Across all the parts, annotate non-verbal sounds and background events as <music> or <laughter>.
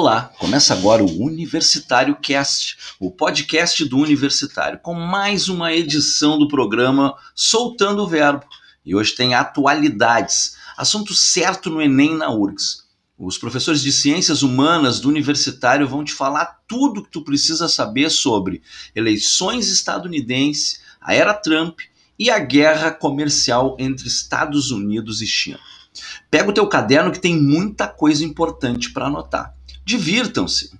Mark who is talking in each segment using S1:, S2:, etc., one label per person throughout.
S1: Olá, começa agora o Universitário Cast, o podcast do Universitário, com mais uma edição do programa Soltando o Verbo. E hoje tem atualidades, assunto certo no Enem na URGS. Os professores de Ciências Humanas do Universitário vão te falar tudo que tu precisa saber sobre eleições estadunidenses, a era Trump e a guerra comercial entre Estados Unidos e China. Pega o teu caderno que tem muita coisa importante para anotar. Divirtam-se!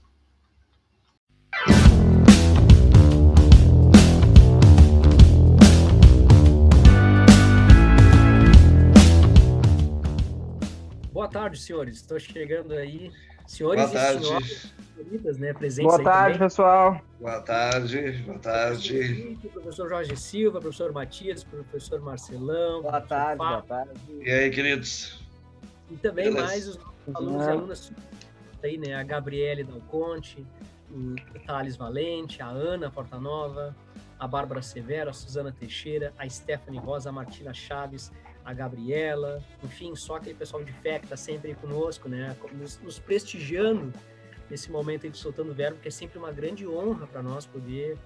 S2: Boa tarde, senhores. Estou chegando aí. Senhores
S3: Boa tarde.
S2: e senhoras, né, presentes
S4: Boa
S2: aí
S4: tarde,
S2: também.
S4: pessoal.
S3: Boa tarde, boa tarde.
S2: Professor Jorge Silva, professor Matias, professor Marcelão.
S4: Boa
S2: professor
S4: tarde, boa
S2: Fábio,
S4: tarde.
S3: E aí, queridos?
S2: E também
S3: Beleza.
S2: mais os nossos alunos e alunas aí, né? A Gabriele Dalconte, o Thales Valente, a Ana Portanova, a Bárbara Severo, a Suzana Teixeira, a Stephanie Rosa, a Martina Chaves, a Gabriela, enfim, só aquele pessoal de fé que está sempre aí conosco, né? Nos, nos prestigiando nesse momento aí de Soltando Verbo, que é sempre uma grande honra para nós poder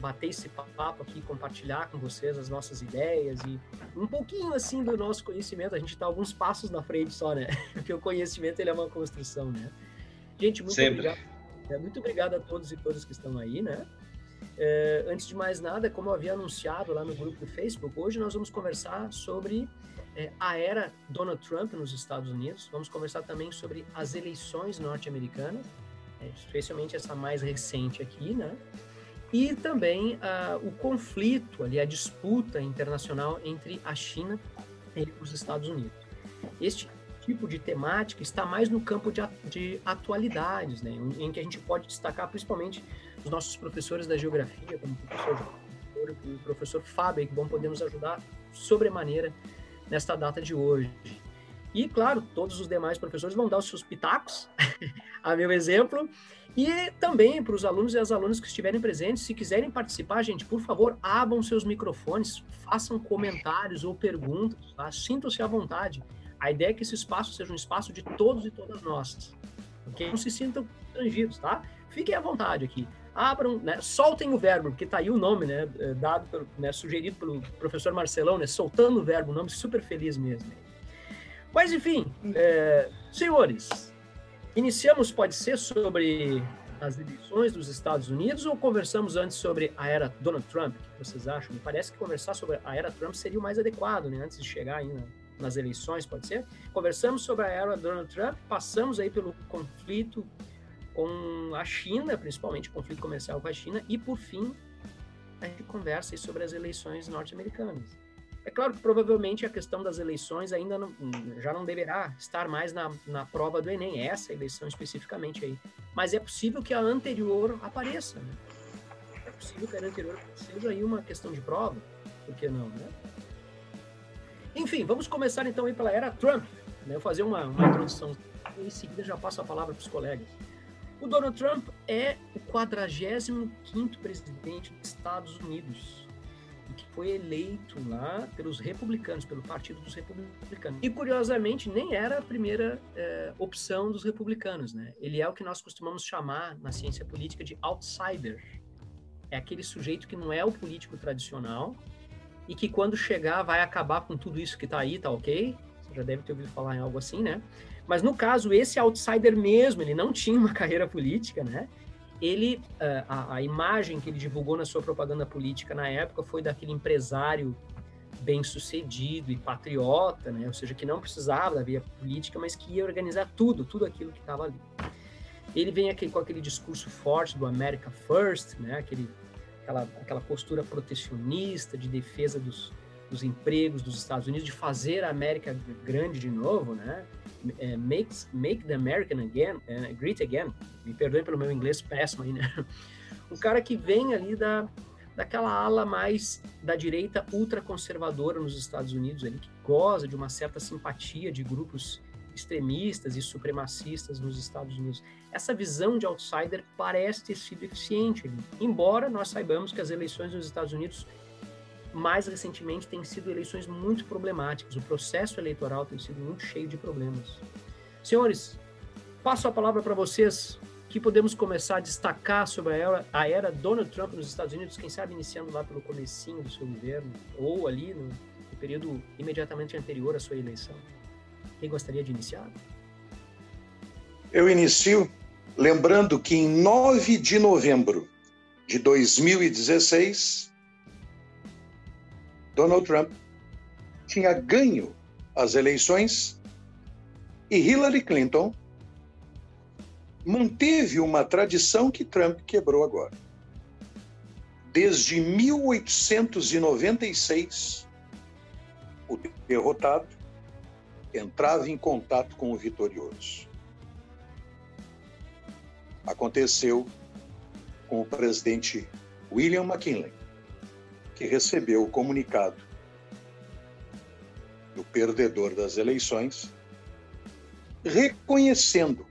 S2: bater esse papo aqui, compartilhar com vocês as nossas ideias e um pouquinho assim do nosso conhecimento. A gente está alguns passos na frente só, né? <laughs> Porque o conhecimento ele é uma construção, né? Gente, muito
S3: Sempre.
S2: obrigado. é, Muito obrigado a todos e todas que estão aí, né? É, antes de mais nada, como eu havia anunciado lá no grupo do Facebook, hoje nós vamos conversar sobre é, a era Donald Trump nos Estados Unidos. Vamos conversar também sobre as eleições norte-americanas, é, especialmente essa mais recente aqui, né? E também ah, o conflito ali, a disputa internacional entre a China e os Estados Unidos. Este tipo de temática está mais no campo de, de atualidades, né? em, que a gente pode destacar principalmente os nossos professores da geografia, como o professor e o professor Fábio, que vão poder nos ajudar sobremaneira nesta data de hoje. E, claro, todos os demais professores vão dar os seus pitacos, <laughs> a meu exemplo, e também para os alunos e as alunas que estiverem presentes, se quiserem participar, gente, por favor, abram seus microfones, façam comentários ou perguntas, tá? sintam-se à vontade. A ideia é que esse espaço seja um espaço de todos e todas nós, ok? Não se sintam constrangidos, tá? Fiquem à vontade aqui. Abram, né? soltem o verbo, porque tá aí o nome, né? eh, Dado, pelo, né? sugerido pelo professor Marcelão, né? Soltando o verbo, um nome super feliz mesmo. Mas, enfim, eh, senhores, Iniciamos, pode ser, sobre as eleições dos Estados Unidos ou conversamos antes sobre a era Donald Trump? O que vocês acham? Me parece que conversar sobre a era Trump seria o mais adequado, né? Antes de chegar aí na- nas eleições, pode ser? Conversamos sobre a era Donald Trump, passamos aí pelo conflito com a China, principalmente o conflito comercial com a China, e por fim a gente conversa sobre as eleições norte-americanas. É claro que provavelmente a questão das eleições ainda não- já não deverá estar mais na, na prova do Enem, essa eleição especificamente aí. Mas é possível que a anterior apareça, né? É possível que a anterior seja aí uma questão de prova, por que não, né? Enfim, vamos começar então aí pela era Trump. Né? Eu vou fazer uma, uma introdução e em seguida já passo a palavra para os colegas. O Donald Trump é o 45º presidente dos Estados Unidos que foi eleito lá pelos republicanos, pelo Partido dos Republicanos. E curiosamente nem era a primeira eh, opção dos republicanos, né? Ele é o que nós costumamos chamar na ciência política de outsider. É aquele sujeito que não é o político tradicional e que quando chegar vai acabar com tudo isso que tá aí, tá ok? Você já deve ter ouvido falar em algo assim, né? Mas no caso, esse outsider mesmo, ele não tinha uma <laughs> carreira política, né? Ele, eh, a, a imagem que ele divulgou na sua propaganda política na época foi daquele empresário bem-sucedido e patriota, né? Ou seja, que não precisava da via política, mas que ia organizar tudo, tudo aquilo que estava ali. Ele vem aqui com aquele discurso forte do America First, né? Aquele, aquela, aquela postura protecionista de defesa dos, dos empregos dos Estados Unidos, de fazer a América grande de novo, né? É, makes, make the American again, é, great again. Me perdoem pelo meu inglês péssimo aí, né? <laughs> Um cara que vem ali da, daquela ala mais da direita ultraconservadora nos Estados Unidos, ali, que goza de uma certa simpatia de grupos extremistas e supremacistas nos Estados Unidos. Essa visão de outsider parece ter sido eficiente, embora nós saibamos que as eleições nos Estados Unidos mais recentemente têm sido eleições muito problemáticas. O processo eleitoral tem sido muito cheio de problemas. Senhores, passo a palavra para vocês. que podemos começar a destacar sobre a era, a era Donald Trump nos Estados Unidos, quem sabe iniciando lá pelo comecinho do seu governo, ou ali no, no período imediatamente anterior à sua eleição? Quem gostaria de iniciar?
S4: Eu inicio lembrando que em 9 de novembro de 2016, Donald Trump tinha ganho as eleições e Hillary Clinton manteve uma tradição que Trump quebrou agora. Desde 1896, o derrotado entrava em contato com o vitorioso. Aconteceu com o presidente William McKinley, que recebeu o comunicado do perdedor das eleições, reconhecendo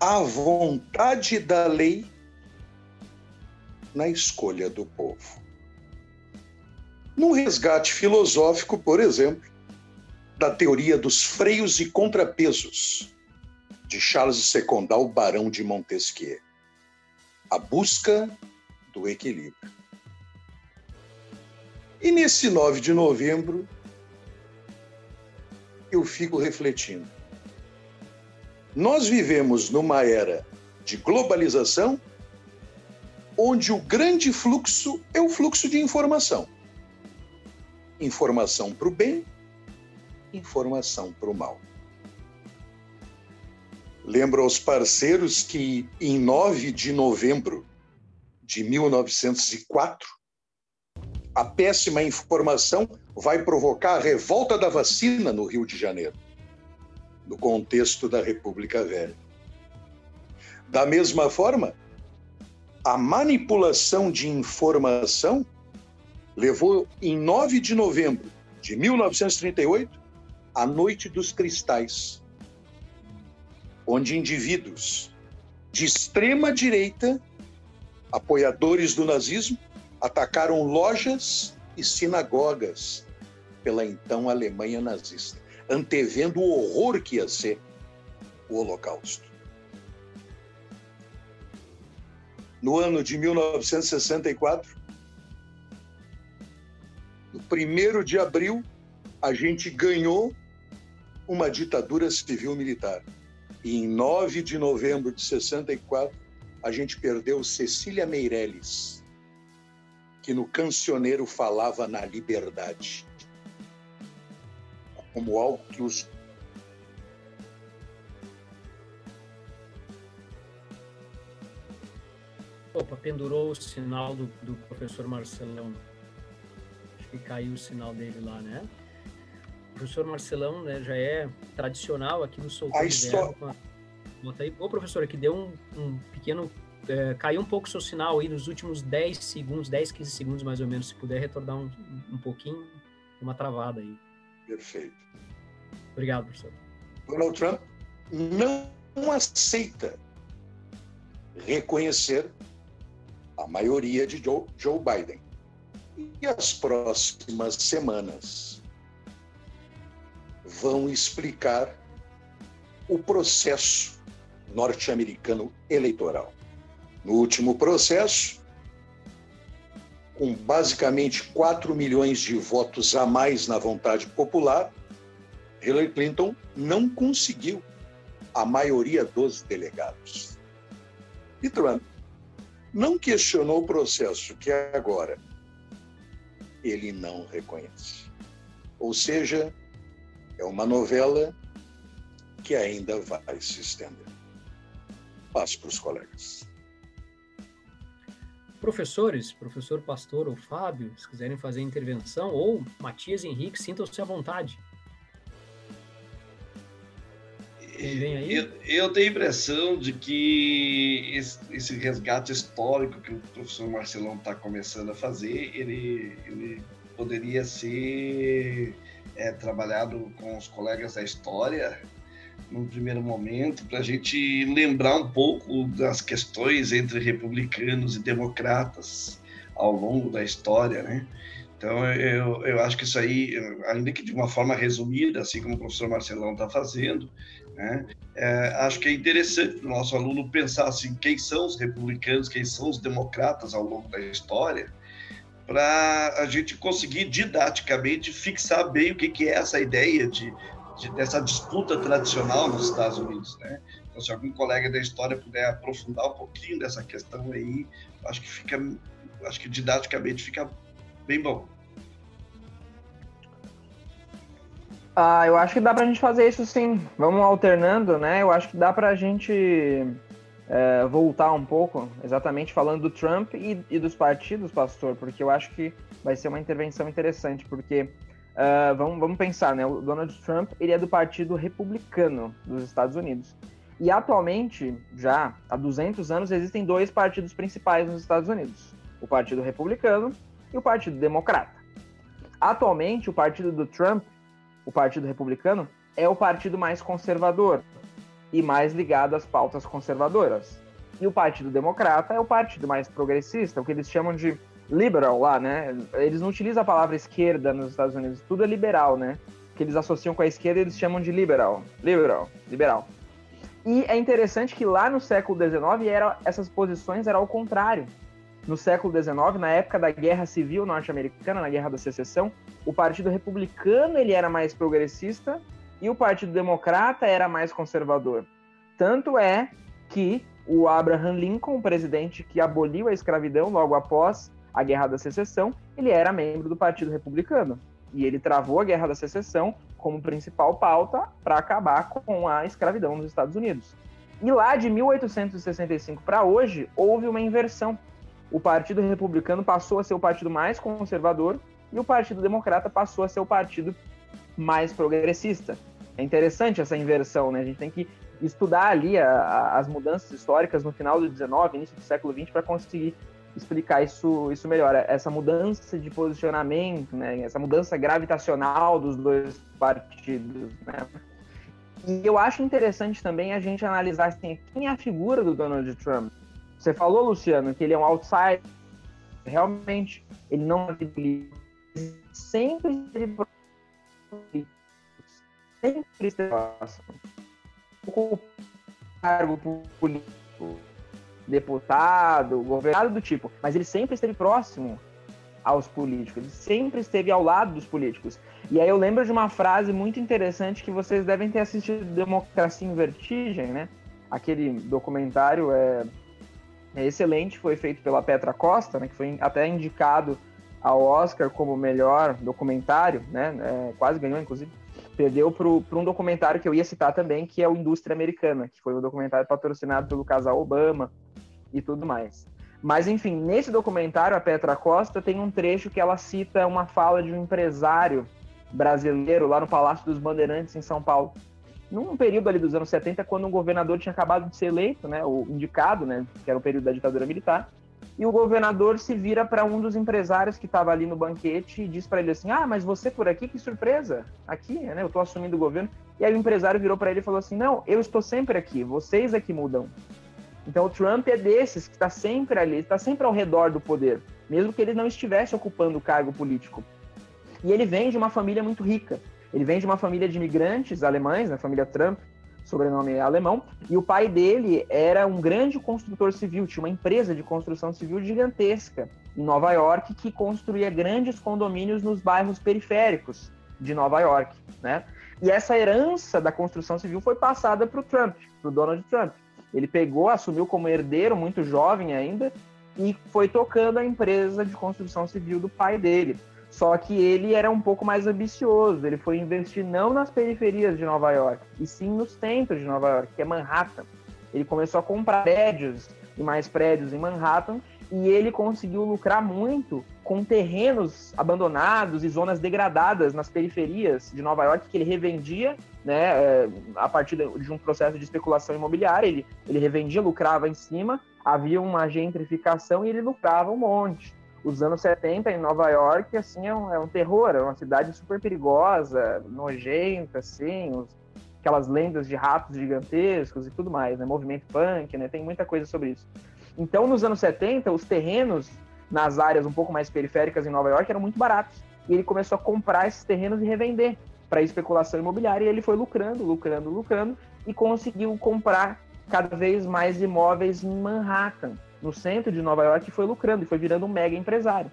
S4: a vontade da lei na escolha do povo. Num resgate filosófico, por exemplo, da teoria dos freios e contrapesos de Charles Secondal, Barão de Montesquieu. A busca do equilíbrio. E nesse 9 de novembro, eu fico refletindo. Nós vivemos numa era de globalização onde o grande fluxo é o fluxo de informação. Informação para o bem, informação para o mal. Lembro aos parceiros que em 9 de novembro de 1904, a péssima informação vai provocar a revolta da vacina no Rio de Janeiro, no contexto da República Velha. Da mesma forma, a manipulação de informação levou, em 9 de novembro de 1938, a Noite dos Cristais, onde indivíduos de extrema direita, apoiadores do nazismo, atacaram lojas e sinagogas pela então Alemanha nazista, antevendo o horror que ia ser o Holocausto. No ano de 1964, no 1 de abril, a gente ganhou uma ditadura civil-militar. E em 9 de novembro de 64, a gente perdeu Cecília Meirelles, que no cancioneiro falava na liberdade, como algo
S2: Opa, pendurou o sinal do, do professor Marcelão. Acho que caiu o sinal dele lá, né? O professor Marcelão né, já é tradicional aqui no Soltando
S4: A história...
S2: Bota aí. Ô, professor, aqui deu um, um pequeno é, caiu um pouco o seu sinal aí nos últimos 10 segundos, 10, 15 segundos mais ou menos. Se puder retornar um, um pouquinho, uma travada aí.
S4: Perfeito.
S2: Obrigado, professor.
S4: Donald Trump não aceita reconhecer a maioria de Joe, Joe Biden. E as próximas semanas vão explicar o processo norte-americano eleitoral. No último processo, com basicamente 4 milhões de votos a mais na vontade popular, Hillary Clinton não conseguiu a maioria dos delegados. E Trump não questionou o processo que agora ele não reconhece. Ou seja, é uma novela que ainda vai se estender. Passo para os colegas.
S2: Professores, professor Pastor ou Fábio, se quiserem fazer intervenção, ou Matias Henrique, sintam-se à vontade.
S3: Eu, eu, tenho a impressão de que esse, esse, resgate histórico que o professor Marcelão está começando a fazer, ele, ele poderia ser é, trabalhado com os colegas da história num primeiro momento, para a gente lembrar um pouco das questões entre republicanos e democratas ao longo da história, né? Então, eu, eu acho que isso aí, ainda que de uma forma resumida, assim como o professor Marcelão está fazendo, né? é, acho que é interessante para o nosso aluno pensar assim, quem são os republicanos, quem são os democratas ao longo da história, para a gente conseguir didaticamente fixar bem o que, que é essa ideia de, de, dessa disputa tradicional nos Estados Unidos, né? Então, se algum colega da história puder aprofundar um pouquinho dessa questão aí, acho que fica, acho que didaticamente fica bem bom.
S5: Ah, eu acho que dá para a gente fazer isso sim. Vamos alternando, né? Eu acho que dá para a gente é, voltar um pouco, exatamente falando do Trump e, e, dos partidos, pastor, porque eu acho que vai ser uma intervenção interessante, porque uh, vamos, vamos pensar, né? O Donald Trump ele é do Partido Republicano dos Estados Unidos. E atualmente, já há 200 anos, existem dois partidos principais nos Estados Unidos: o Partido Republicano e o Partido Democrata. Atualmente, o partido do Trump o Partido Republicano é o partido mais conservador e mais ligado às pautas conservadoras. E o Partido Democrata é o partido mais progressista, o que eles chamam de liberal lá, né? Eles não utilizam a palavra esquerda nos Estados Unidos, tudo é liberal, né? Que eles associam com a esquerda, eles chamam de liberal. Liberal, liberal. E é interessante que lá no século XIX era, essas posições eram ao contrário no século XIX, na época da Guerra Civil Norte-Americana, na Guerra da Secessão, o Partido Republicano ele era mais progressista e o Partido Democrata era mais conservador. Tanto é que o Abraham Lincoln, presidente que aboliu a escravidão logo após a Guerra da Secessão, ele era membro do Partido Republicano. E ele travou a Guerra da Secessão como principal pauta para acabar com a escravidão nos Estados Unidos. E lá de 1865 para hoje, houve uma inversão o Partido Republicano passou a ser o partido mais conservador e o Partido Democrata passou a ser o partido mais progressista. É interessante essa inversão, né? A gente tem que estudar ali a, a, as mudanças históricas no final do 19, início do século 20 para conseguir explicar isso, isso melhor. Essa mudança de posicionamento, né? Essa mudança gravitacional dos dois partidos, né? E eu acho interessante também a gente analisar assim, quem é a figura do Donald Trump. Você falou, Luciano, que ele é um outsider. Realmente, ele não ele sempre esteve sempre próximo. O cargo político, deputado, governador do tipo, mas ele sempre esteve próximo aos políticos, ele sempre esteve ao lado dos políticos. E aí eu lembro de uma frase muito interessante que vocês devem ter assistido Democracia em Vertigem, né? Aquele documentário é é excelente, foi feito pela Petra Costa, né, que foi até indicado ao Oscar como melhor documentário, né, é, quase ganhou, inclusive, perdeu para um documentário que eu ia citar também, que é o Indústria Americana, que foi um documentário patrocinado pelo casal Obama e tudo mais. Mas, enfim, nesse documentário, a Petra Costa tem um trecho que ela cita uma fala de um empresário brasileiro lá no Palácio dos Bandeirantes, em São Paulo, num período ali dos anos 70, quando um governador tinha acabado de ser eleito, né, o indicado, né, que era o período da ditadura militar, e o governador se vira para um dos empresários que estava ali no banquete e diz para ele assim: Ah, mas você por aqui, que surpresa! Aqui, né? Eu estou assumindo o governo. E aí o empresário virou para ele e falou assim: Não, eu estou sempre aqui, vocês é que mudam. Então o Trump é desses que está sempre ali, está sempre ao redor do poder, mesmo que ele não estivesse ocupando o cargo político. E ele vem de uma família muito rica. Ele vem de uma família de imigrantes alemães, né, família Trump, sobrenome alemão, e o pai dele era um grande construtor civil, tinha uma empresa de construção civil gigantesca em Nova York que construía grandes condomínios nos bairros periféricos de Nova York, né? E essa herança da construção civil foi passada para o Trump, para o Donald Trump. Ele pegou, assumiu como herdeiro, muito jovem ainda, e foi tocando a empresa de construção civil do pai dele. Só que ele era um pouco mais ambicioso. Ele foi investir não nas periferias de Nova York, e sim no centro de Nova York, que é Manhattan. Ele começou a comprar prédios e mais prédios em Manhattan e ele conseguiu lucrar muito com terrenos abandonados e zonas degradadas nas periferias de Nova York que ele revendia, né, é, a partir de um processo de especulação imobiliária, ele, ele revendia, lucrava em cima, havia uma gentrificação e ele lucrava um monte os anos 70 em Nova York, assim, é um, é um terror, é uma cidade super perigosa, nojenta, assim, os, aquelas lendas de ratos gigantescos e tudo mais, né? Movimento punk, né? Tem muita coisa sobre isso. Então, nos anos 70, os terrenos nas áreas um pouco mais periféricas em Nova York eram muito baratos. E ele começou a comprar esses terrenos e revender para especulação imobiliária e ele foi lucrando, lucrando, lucrando. e conseguiu comprar cada vez mais imóveis em Manhattan, no centro de Nova York, e foi lucrando e foi virando um mega empresário.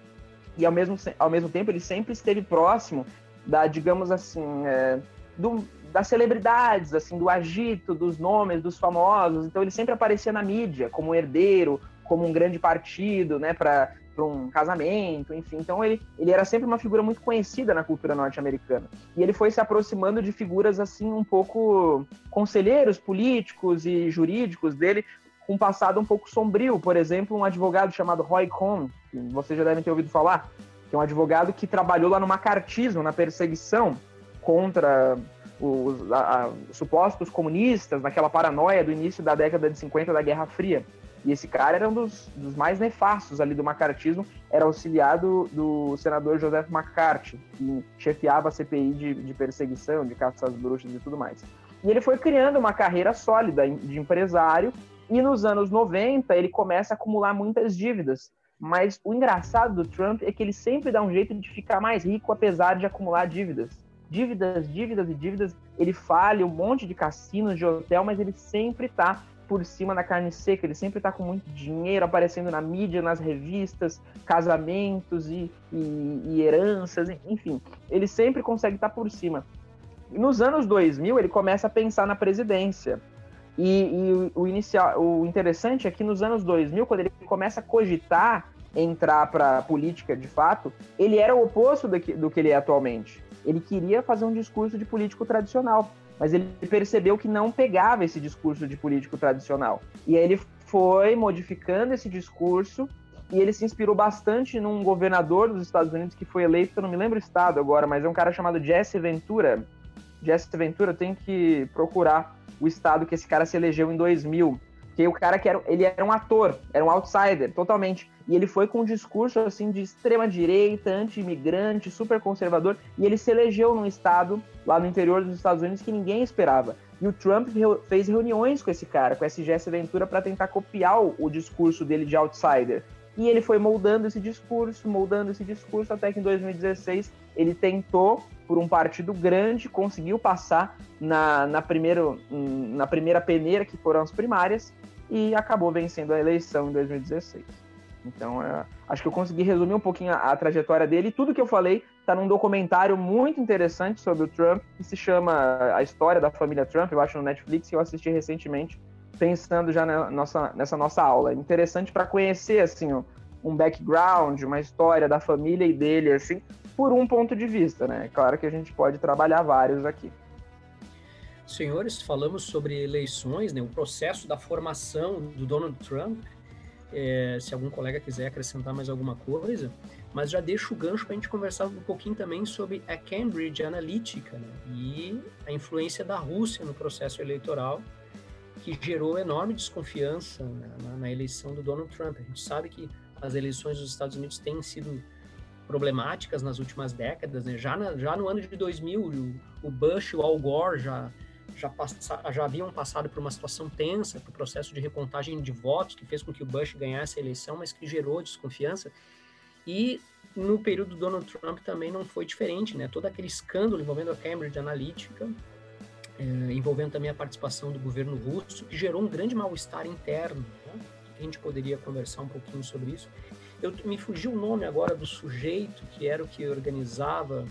S5: E ao mesmo, ao mesmo tempo ele sempre esteve próximo da, digamos assim, é, do, das celebridades, assim, do agito, dos nomes, dos famosos. Então ele sempre aparecia na mídia como herdeiro, como um grande partido, né, para um casamento, enfim. Então ele, ele era sempre uma figura muito conhecida na cultura norte-americana. E ele foi se aproximando de figuras assim um pouco conselheiros políticos e jurídicos dele, com um passado um pouco sombrio. Por exemplo, um advogado chamado Roy Cohn, que vocês já devem ter ouvido falar, que é um advogado que trabalhou lá no macartismo, na perseguição contra os a, a, supostos comunistas, naquela paranoia do início da década de 50 da Guerra Fria. E esse cara era um dos, dos mais nefastos ali do macartismo, era auxiliado do senador Joseph McCarthy, que chefiava a CPI de, de perseguição, de caça às bruxas e tudo mais. E ele foi criando uma carreira sólida de empresário, e nos anos 90 ele começa a acumular muitas dívidas. Mas o engraçado do Trump é que ele sempre dá um jeito de ficar mais rico apesar de acumular dívidas dívidas, dívidas e dívidas. Ele falha um monte de cassinos, de hotel, mas ele sempre tá por cima da carne seca, ele sempre tá com muito dinheiro aparecendo na mídia, nas revistas, casamentos e, e, e heranças, enfim. Ele sempre consegue estar tá por cima. Nos anos 2000, ele começa a pensar na presidência. E, e o, inicial, o interessante é que nos anos 2000, quando ele começa a cogitar entrar para a política de fato, ele era o oposto do que, do que ele é atualmente. Ele queria fazer um discurso de político tradicional, mas ele percebeu que não pegava esse discurso de político tradicional. E aí ele foi modificando esse discurso e ele se inspirou bastante num governador dos Estados Unidos que foi eleito, eu não me lembro o estado agora, mas é um cara chamado Jesse Ventura. Jesse Ventura tem que procurar o estado que esse cara se elegeu em 2000. Que o cara que era, ele era um ator, era um outsider, totalmente. E ele foi com um discurso assim de extrema direita, anti-imigrante, super conservador, e ele se elegeu num estado lá no interior dos Estados Unidos que ninguém esperava. E o Trump fez reuniões com esse cara, com esse Jesse Ventura, para tentar copiar o, o discurso dele de outsider. E ele foi moldando esse discurso, moldando esse discurso, até que em 2016 ele tentou, por um partido grande, conseguiu passar na, na, primeiro, na primeira peneira, que foram as primárias, e acabou vencendo a eleição em 2016. Então, é, acho que eu consegui resumir um pouquinho a, a trajetória dele. E tudo que eu falei está num documentário muito interessante sobre o Trump, que se chama A História da Família Trump, eu acho no Netflix, que eu assisti recentemente, pensando já na nossa, nessa nossa aula. É interessante para conhecer, assim, um background, uma história da família e dele, assim, por um ponto de vista, né? Claro que a gente pode trabalhar vários aqui.
S2: Senhores, falamos sobre eleições, né, o processo da formação do Donald Trump é, se algum colega quiser acrescentar mais alguma coisa, mas já deixo o gancho para a gente conversar um pouquinho também sobre a Cambridge Analytica né, e a influência da Rússia no processo eleitoral, que gerou enorme desconfiança na, na, eleição do Donald Trump. A gente sabe que as eleições dos Estados Unidos têm sido problemáticas nas últimas décadas, né? já, na, já no ano de 2000, o, o Bush e o Al Gore já já, passa, já haviam passado por uma situação tensa, por processo de recontagem de votos, que fez com que o Bush ganhasse a eleição, mas que gerou desconfiança. E no período do Donald Trump também não foi diferente, né? Todo aquele escândalo envolvendo a Cambridge Analytica, é, envolvendo também a participação do governo russo, que gerou um grande mal-estar interno. Né? A gente poderia conversar um pouquinho sobre isso. Eu me fugiu o nome agora do sujeito que era o que organizava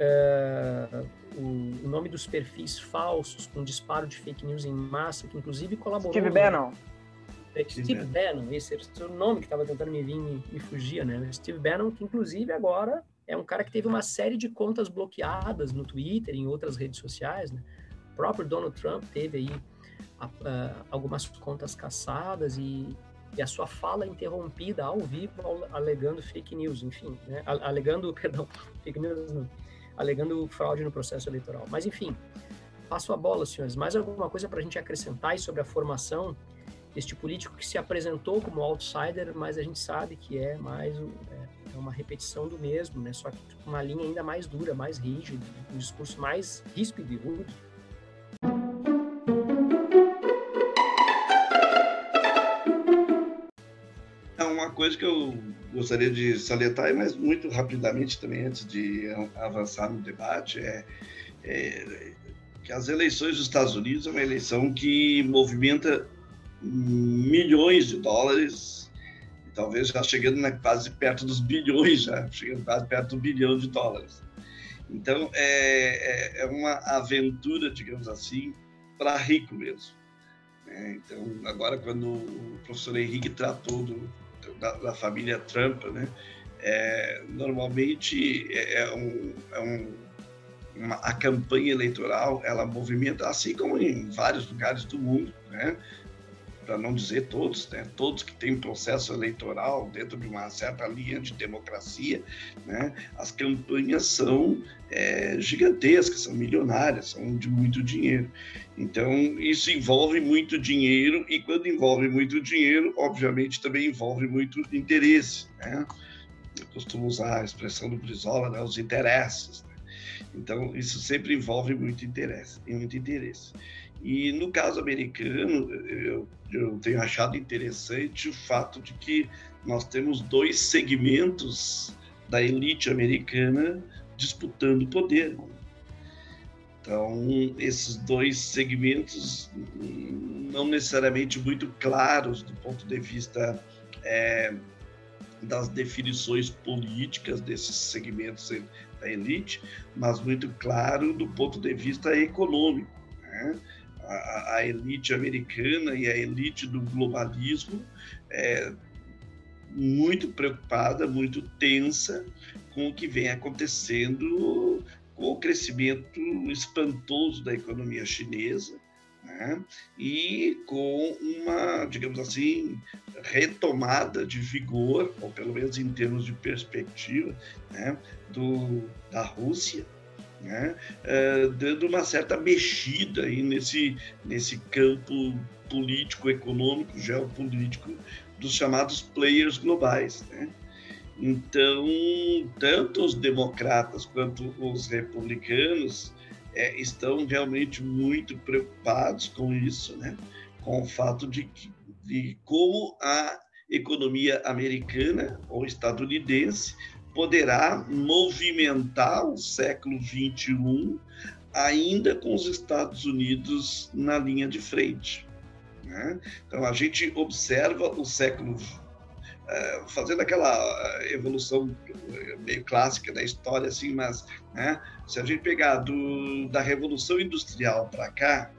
S2: uh, o, o, nome dos perfis falsos com disparo de fake news em massa, que inclusive colaborou.
S5: Steve Bannon.
S2: É, Steve Bannon, esse era o nome que estava tentando me vir me, me fugia, né? Steve Bannon, que inclusive agora é um cara que teve uma série de contas bloqueadas no Twitter e em outras redes sociais, né? O próprio Donald Trump teve aí a, a, algumas contas caçadas e, e, a sua fala interrompida ao vivo alegando fake news, enfim, né? alegando, <laughs> perdão, fake news não, alegando fraude no processo eleitoral. Mas, enfim, passo a bola, senhores. Mais alguma coisa para a gente acrescentar sobre a formação deste político que se apresentou como outsider, mas a gente sabe que é mais é, é uma repetição do mesmo, né? Só que uma linha ainda mais dura, mais rígida, um discurso mais ríspido e rude.
S3: Coisa que eu gostaria de salientar, mas muito rapidamente também, antes de avançar no debate, é, é que as eleições dos Estados Unidos é uma eleição que movimenta milhões de dólares, talvez já chegando na, quase perto dos bilhões, já chegando quase perto do bilhão de dólares. Então, é, é, é uma aventura, digamos assim, para rico mesmo. É, então, agora, quando o professor Henrique tratou do, da, da, família Trump, né, é, normalmente é, é um, é um uma, a campanha eleitoral ela movimenta, assim como em vários lugares do mundo, né, para não dizer todos, né? todos que têm processo eleitoral dentro de uma certa linha de democracia, né? as campanhas são é, gigantescas, são milionárias, são de muito dinheiro. Então, isso envolve muito dinheiro, e quando envolve muito dinheiro, obviamente também envolve muito interesse. Né? Eu costumo usar a expressão do Brizola, né? os interesses. Né? Então, isso sempre envolve muito interesse, muito interesse. E no caso americano, eu, eu tenho achado interessante o fato de que nós temos dois segmentos da elite americana disputando poder. Então, esses dois segmentos não necessariamente muito claros do ponto de vista é, das definições políticas desses segmentos da elite, mas muito claro do ponto de vista econômico. Né? A, a, elite americana e a elite do globalismo é muito preocupada, muito tensa com o que vem acontecendo com o crescimento espantoso da economia chinesa né? e com uma, digamos assim, retomada de vigor, ou pelo menos em termos de perspectiva, né? do, da Rússia né? Uh, dando uma certa mexida aí nesse, nesse campo político, econômico, geopolítico dos chamados players globais. Né? Então, tanto os democratas quanto os republicanos é, estão realmente muito preocupados com isso, né? com o fato de, que, de como a economia americana ou estadunidense poderá movimentar o século 21 ainda com os Estados Unidos na linha de frente. Né? Então a gente observa o século uh, fazendo aquela eh, evolução meio clássica da história, assim, mas né, se a gente pegar do, da Revolução Industrial para cá,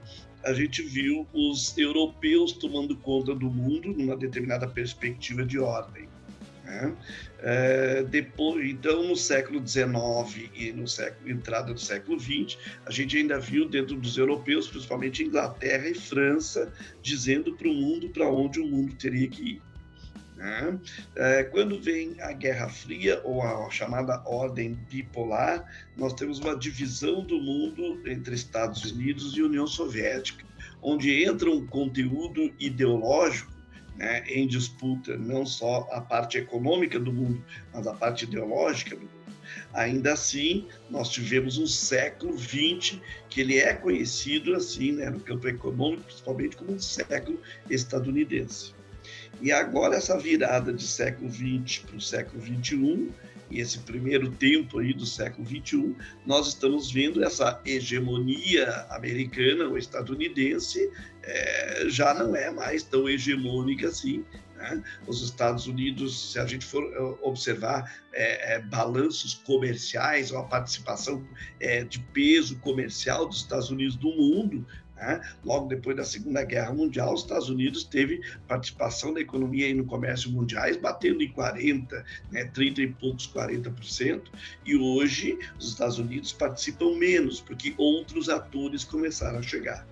S3: a gente viu os europeus tomando conta do mundo numa determinada perspectiva de ordem. Né? É, depois, então, no século XIX e no século entrada do século XX, a gente ainda viu dentro dos europeus, principalmente Inglaterra e França, dizendo para o mundo para onde o mundo teria que ir. Né? É, quando vem a Guerra Fria, ou a chamada Ordem Bipolar, nós temos uma divisão do mundo entre Estados Unidos e União Soviética, onde entra um conteúdo ideológico né, em disputa não só a parte econômica do mundo, mas a parte ideológica do mundo. Ainda assim, nós tivemos um século XX que ele é conhecido assim, né, no campo econômico, principalmente como um século estadunidense. E agora essa virada de século XX para o século XXI e esse primeiro tempo aí do século XXI, nós estamos vendo essa hegemonia americana ou estadunidense é, já não é mais tão hegemônica assim. Né? Os Estados Unidos, se a gente for eh, observar é, é, balanços comerciais ou a participação é, de peso comercial dos Estados Unidos no mundo, né? Logo depois da Segunda Guerra Mundial, os Estados Unidos teve participação da economia e no comércio mundiais batendo em 40, né, 30 e poucos 40%, e hoje os Estados Unidos participam menos, porque outros atores começaram a chegar.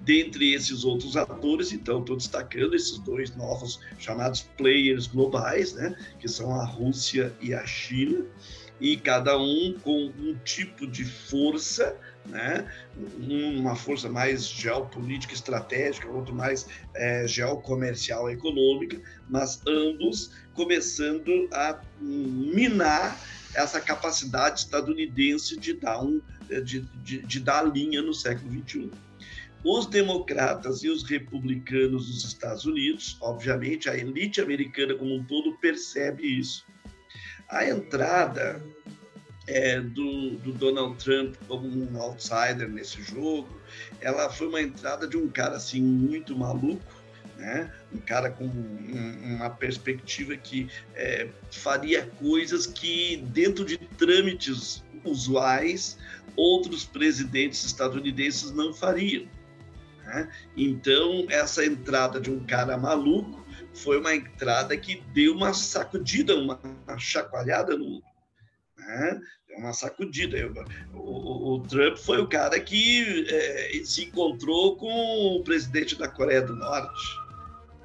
S3: Dentre esses outros atores, então, estou destacando esses dois novos chamados players globais, né, que são a Rússia e a China, e cada um com um tipo de força né? uma força mais geopolítica estratégica, outro mais é, geocomercial econômica, mas ambos começando a minar essa capacidade estadunidense de dar, um, de, de, de dar linha no século XXI. Os democratas e os republicanos dos Estados Unidos, obviamente, a elite americana como um todo percebe isso. A entrada é, do, do, Donald Trump como um outsider nesse jogo. Ela foi uma entrada de um cara assim muito maluco, né? Um cara com um, uma perspectiva que é, faria coisas que dentro de trâmites usuais outros presidentes estadunidenses não fariam. Né? Então essa entrada de um cara maluco foi uma entrada que deu uma sacudida, uma, chacoalhada no né? Uma sacudida. O, o, Trump foi o cara que é, se encontrou com o presidente da Coreia do Norte.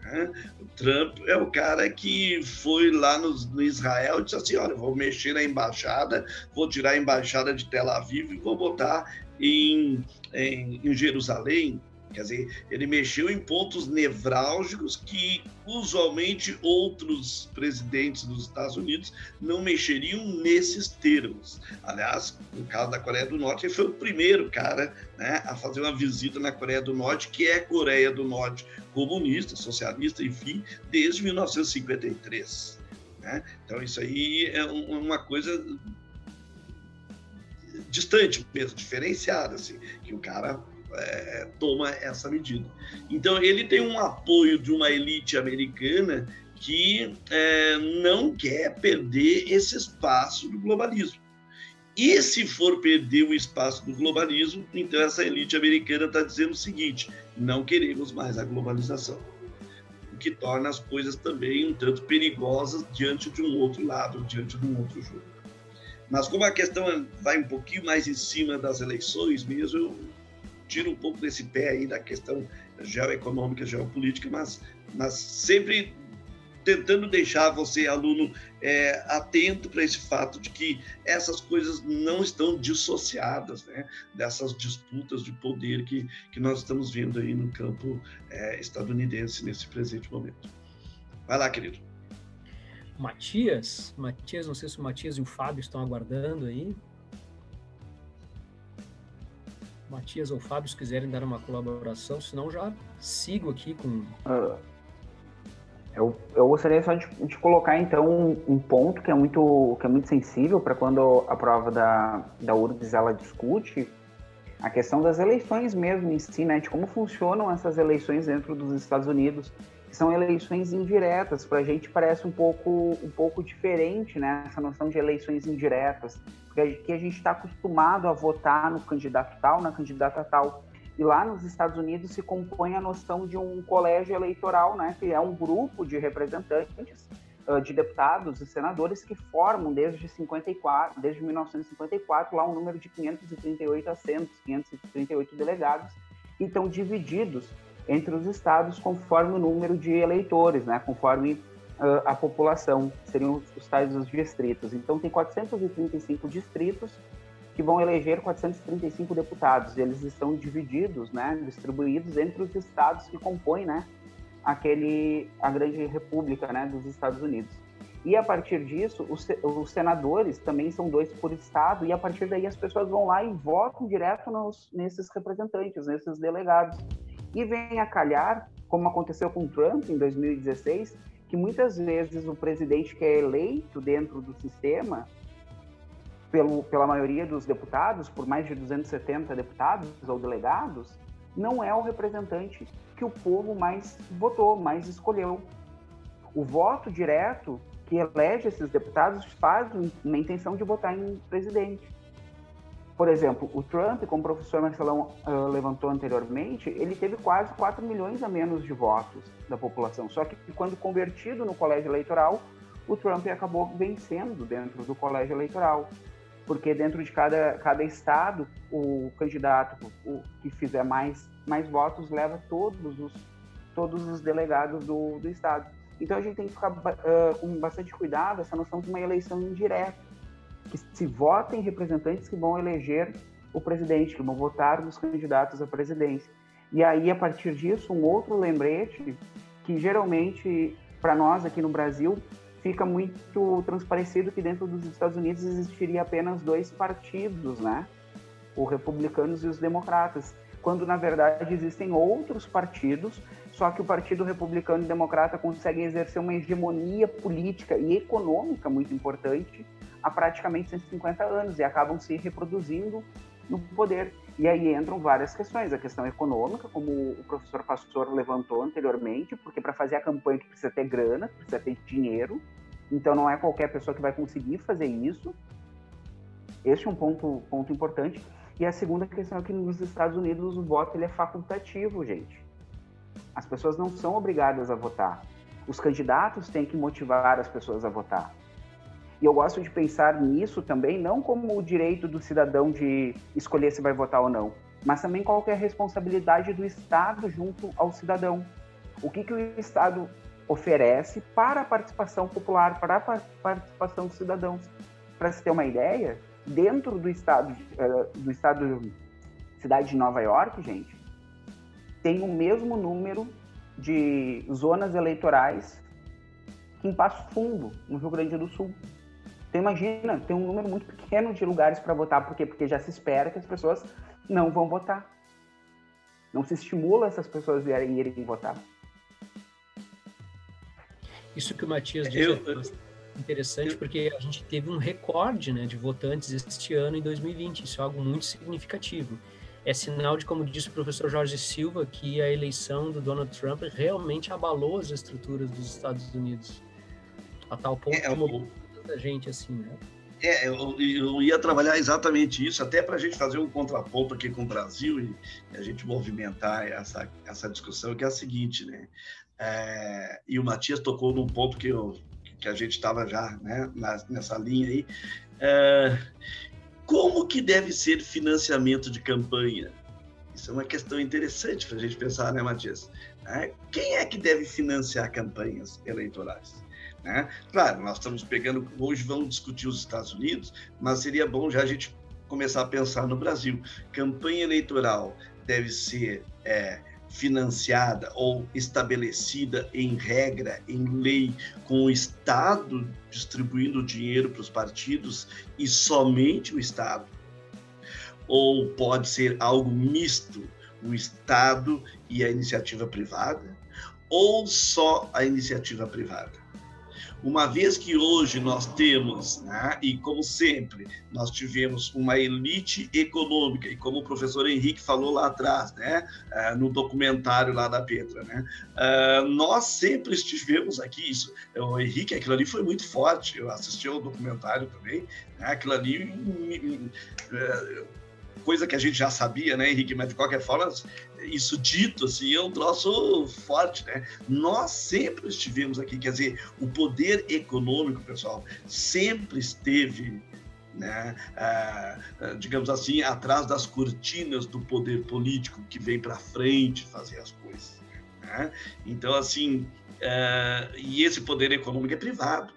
S3: Né? O Trump é o cara que foi lá no, no, Israel e disse assim: olha, vou mexer na embaixada, vou tirar a embaixada de Tel Aviv e vou botar em, em, em Jerusalém. Quer dizer, ele mexeu em pontos nevrálgicos que usualmente outros presidentes dos Estados Unidos não mexeriam nesses termos. Aliás, no caso da Coreia do Norte, ele foi o primeiro cara né, a fazer uma visita na Coreia do Norte, que é Coreia do Norte comunista, socialista, enfim, desde 1953. Né? Então, isso aí é uma coisa distante mesmo, diferenciada, assim, que o cara é, toma essa medida. Então, ele tem um apoio de uma elite americana que é, não quer perder esse espaço do globalismo. E se for perder o espaço do globalismo, então essa elite americana está dizendo o seguinte: não queremos mais a globalização. O que torna as coisas também um tanto perigosas diante de um outro lado, diante de um outro jogo. Mas como a questão vai um pouquinho mais em cima das eleições mesmo, eu tira um pouco desse pé aí da questão geoeconômica, geopolítica, mas, mas sempre tentando deixar você, aluno, é, atento para esse fato de que essas coisas não estão dissociadas né, dessas disputas de poder que, que nós estamos vendo aí no campo é, estadunidense nesse presente momento. Vai lá, querido.
S2: Matias, Matias, não sei se o Matias e o Fábio estão aguardando aí. Matias ou Fábio, se quiserem dar uma colaboração, senão já sigo aqui com. Uh,
S6: eu, eu gostaria só de, de colocar então um, um, ponto que é muito, que é muito sensível para quando a prova da, da URGS ela discute a questão das eleições mesmo em si, né? De como funcionam essas eleições dentro dos Estados Unidos, são eleições indiretas. Para a gente parece um pouco, um pouco diferente, né? Essa noção de eleições indiretas que a gente está acostumado a votar no candidato tal, na candidata tal. E lá nos Estados Unidos se compõe a noção de um colégio eleitoral, né, que é um grupo de representantes, de deputados e senadores que formam desde 54, desde 1954 lá um número de 538 assentos, 538 delegados, e estão divididos entre os estados conforme o número de eleitores, né, conforme uh, a população, seriam os, tais os distritos. Então, tem 435 distritos que vão eleger 435 deputados. Eles estão divididos, né, distribuídos entre os estados que compõem, né, aquele a grande república, né, dos Estados Unidos. E a partir disso, os, os, senadores também são dois por estado, e a partir daí as pessoas vão lá e votam direto nos, nesses representantes, nesses delegados. E vem a calhar, como aconteceu com Trump em 2016, que muitas vezes o presidente que é eleito dentro do sistema pelo, pela maioria dos deputados, por mais de 270 deputados ou delegados, não é o representante que o povo mais votou, mais escolheu. O voto direto que elege esses deputados faz uma intenção de votar em presidente. Por exemplo, o Trump, como o professor Marcelão uh, levantou anteriormente, ele teve quase 4 milhões a menos de votos da população. Só que quando convertido no colégio eleitoral, o Trump acabou vencendo dentro do colégio eleitoral. Porque dentro de cada, cada estado, o candidato o, que fizer mais, mais votos leva todos os, todos os delegados do, do estado. Então a gente tem que ficar uh, com bastante cuidado essa noção de uma eleição indireta que se votem representantes que vão eleger o presidente, que vão votar nos candidatos à presidência. E aí, a partir disso, um outro lembrete que geralmente, para nós aqui no Brasil, fica muito transparecido que dentro dos Estados Unidos existiria apenas dois partidos, né? Os republicanos e os democratas, quando na verdade existem outros partidos, só que o Partido Republicano e Democrata conseguem exercer uma hegemonia política e econômica muito importante há praticamente 150 anos e acabam se reproduzindo no poder. E aí entram várias questões, a questão econômica, como o professor Pastor levantou anteriormente, porque para fazer a campanha tu precisa ter grana, precisa ter dinheiro, então não é qualquer pessoa que vai conseguir fazer isso. Esse é um ponto, ponto importante. E a segunda questão é que nos Estados Unidos o voto ele é facultativo, gente. As pessoas não são obrigadas a votar. Os candidatos têm que motivar as pessoas a votar. E eu gosto de pensar nisso também, não como o direito do cidadão de escolher se vai votar ou não, mas também qual é a responsabilidade do Estado junto ao cidadão. O que, que o Estado oferece para a participação popular, para a participação dos cidadãos. Para se ter uma ideia, dentro do estado, uh, do estado cidade de Nova York, gente, tem o mesmo número de zonas eleitorais que em Passo Fundo, no Rio Grande do Sul. Então imagina, tem um número muito pequeno de lugares para votar, por quê? Porque já se espera que as pessoas não vão votar. Não se estimula essas pessoas a irem, irem votar.
S2: Isso que o Matias disse eu, é interessante, eu, porque a gente teve um recorde né, de votantes este ano, em 2020. Isso é algo muito significativo. É sinal de, como disse o professor Jorge Silva, que a eleição do Donald Trump realmente abalou as estruturas dos Estados Unidos. A tal ponto é, que tanta gente assim, né?
S3: É, eu, eu, ia trabalhar exatamente isso, até para a gente fazer um contraponto aqui com o Brasil e, e, a gente movimentar essa, essa discussão, que é a seguinte, né? É, e o Matias tocou num ponto que, eu, que a gente estava já né, nessa linha aí. É, como que deve ser financiamento de campanha? Isso é uma questão interessante para a gente pensar, né, Matias? É, quem é que deve financiar campanhas eleitorais? Né? Claro, nós estamos pegando, hoje vamos discutir os Estados Unidos, mas seria bom já a gente começar a pensar no Brasil. Campanha eleitoral deve ser é, financiada ou estabelecida em regra, em lei, com o Estado distribuindo dinheiro para os partidos e somente o Estado? Ou pode ser algo misto, o Estado e a iniciativa privada? Ou só a iniciativa privada? Uma vez que hoje nós temos, né, e como sempre, nós tivemos uma elite econômica, e como o professor Henrique falou lá atrás, né, uh, no documentário lá da Petra, né, uh, nós sempre estivemos aqui, isso, o Henrique, aquilo ali foi muito forte, eu assisti ao documentário também, né, aquilo ali. Uh, coisa que a gente já sabia, né, Henrique? Mas de qualquer forma, isso dito assim é um troço forte, né? Nós sempre estivemos aqui, quer dizer, o poder econômico, pessoal, sempre esteve né, ah, digamos assim, atrás das cortinas do poder político que vem para frente fazer as coisas. Né? Então, assim, ah, e esse poder econômico é privado.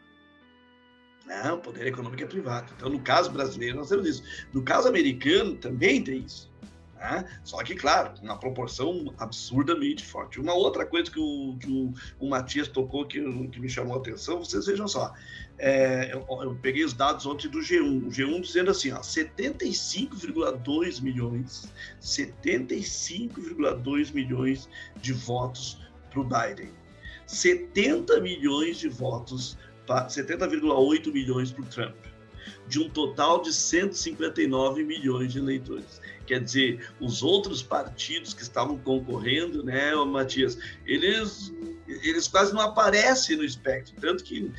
S3: Não, o poder econômico é privado. Então, no caso brasileiro, nós temos isso. No caso americano, também tem isso. Né? Só que, claro, uma proporção absurdamente forte. Uma outra coisa que o, que o, o Matias tocou que, que, me chamou a atenção, vocês vejam só. É, eu, eu, peguei os dados ontem do G1. O G1 dizendo assim: 75,2 milhões, 75,2 milhões de votos para o Biden. 70 milhões de votos 70,8 milhões para o Trump, de um total de 159 milhões de eleitores. Quer dizer, os outros partidos que estavam concorrendo, né, Matias, eles, eles quase não aparecem no espectro, tanto que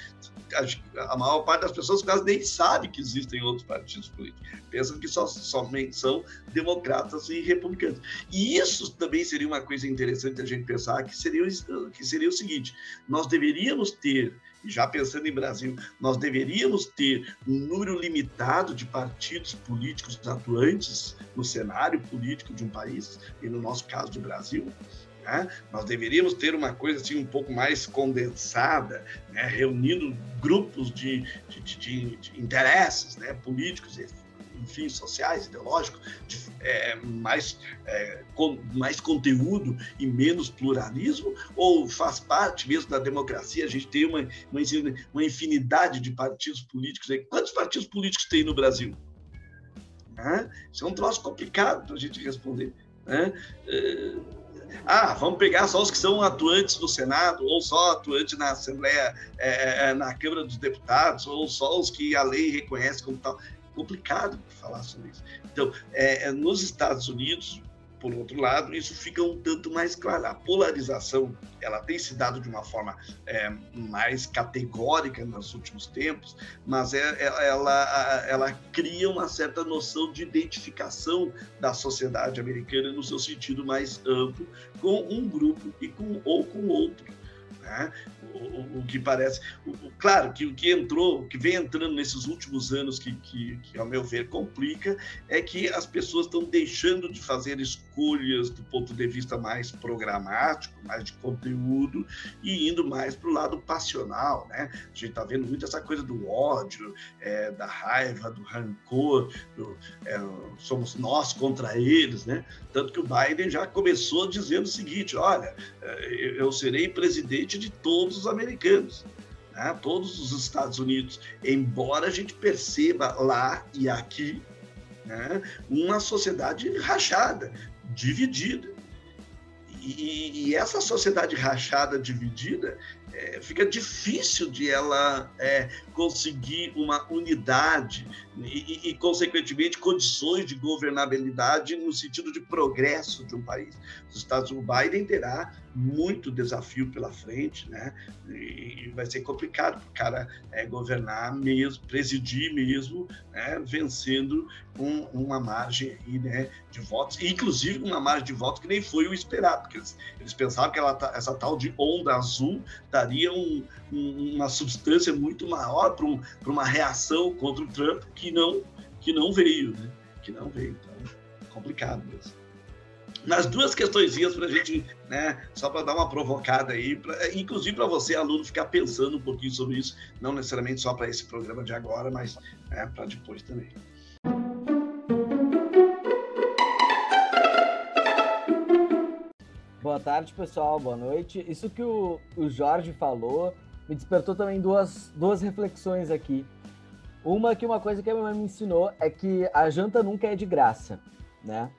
S3: a, maior parte das pessoas quase nem sabe que existem outros partidos políticos. Pensam que só, somente são democratas e republicanos. E isso também seria uma coisa interessante a gente pensar, que seria, que seria o seguinte, nós deveríamos ter já pensando em Brasil, nós deveríamos ter um número limitado de partidos políticos atuantes no cenário político de um país, e no nosso caso do Brasil, né? Nós deveríamos ter uma coisa assim um pouco mais condensada, né? reunindo grupos de, de, de, de interesses né? políticos, enfim, sociais, ideológicos, de, é, mais, é, com, mais conteúdo e menos pluralismo, ou faz parte mesmo da democracia a gente tem uma, uma, uma infinidade de partidos políticos? Aí. Quantos partidos políticos tem no Brasil? Né? Isso é um troço complicado para a gente responder. Né? Ah, vamos pegar só os que são atuantes no Senado, ou só atuantes na Assembleia, é, é, na Câmara dos Deputados, ou só os que a lei reconhece como tal. Complicado falar sobre isso. Então, é, é nos Estados Unidos, por outro lado, isso fica um tanto mais claro. A polarização ela tem se dado de uma forma é, mais categórica nos últimos tempos, mas é, é, ela, ela cria uma certa noção de identificação da sociedade americana no seu sentido mais amplo com um grupo e com, ou com outro. Né? O, o, que parece. O, claro que o que entrou, o que vem entrando nesses últimos anos, que, que, que ao meu ver complica, é que as pessoas estão deixando de fazer escolhas do ponto de vista mais programático, mais de conteúdo, e indo mais para o lado passional. Né? A gente está vendo muito essa coisa do ódio, é, da raiva, do rancor, do, é, somos nós contra eles. Né? Tanto que o Biden já começou dizendo o seguinte: olha, é, eu serei presidente de todos os americanos, né? todos os Estados Unidos, embora a gente perceba lá e aqui né? uma sociedade rachada, dividida. E, e, essa sociedade rachada, dividida, é, fica difícil de ela é, conseguir uma unidade e, e, consequentemente, condições de governabilidade no sentido de progresso de um país. Os Estados Unidos, Biden terá muito desafio pela frente, né? E vai ser complicado para o cara é, governar mesmo, presidir mesmo, né? vencendo um, uma margem aí, né? de votos, inclusive uma margem de votos que nem foi o esperado, porque eles, eles pensavam que ela, essa tal de onda azul daria um, um, uma substância muito maior para um, uma reação contra o Trump que não, que não veio, né? Que não veio. Então, complicado mesmo. Nas duas questõezinhas para a gente, né, só para dar uma provocada aí, pra, inclusive para você, aluno, ficar pensando um pouquinho sobre isso, não necessariamente só para esse programa de agora, mas né, para depois também.
S7: Boa tarde, pessoal. Boa noite. Isso que o, o Jorge falou me despertou também duas, duas reflexões aqui. Uma que uma coisa que a minha mãe me ensinou é que a janta nunca é de graça, né?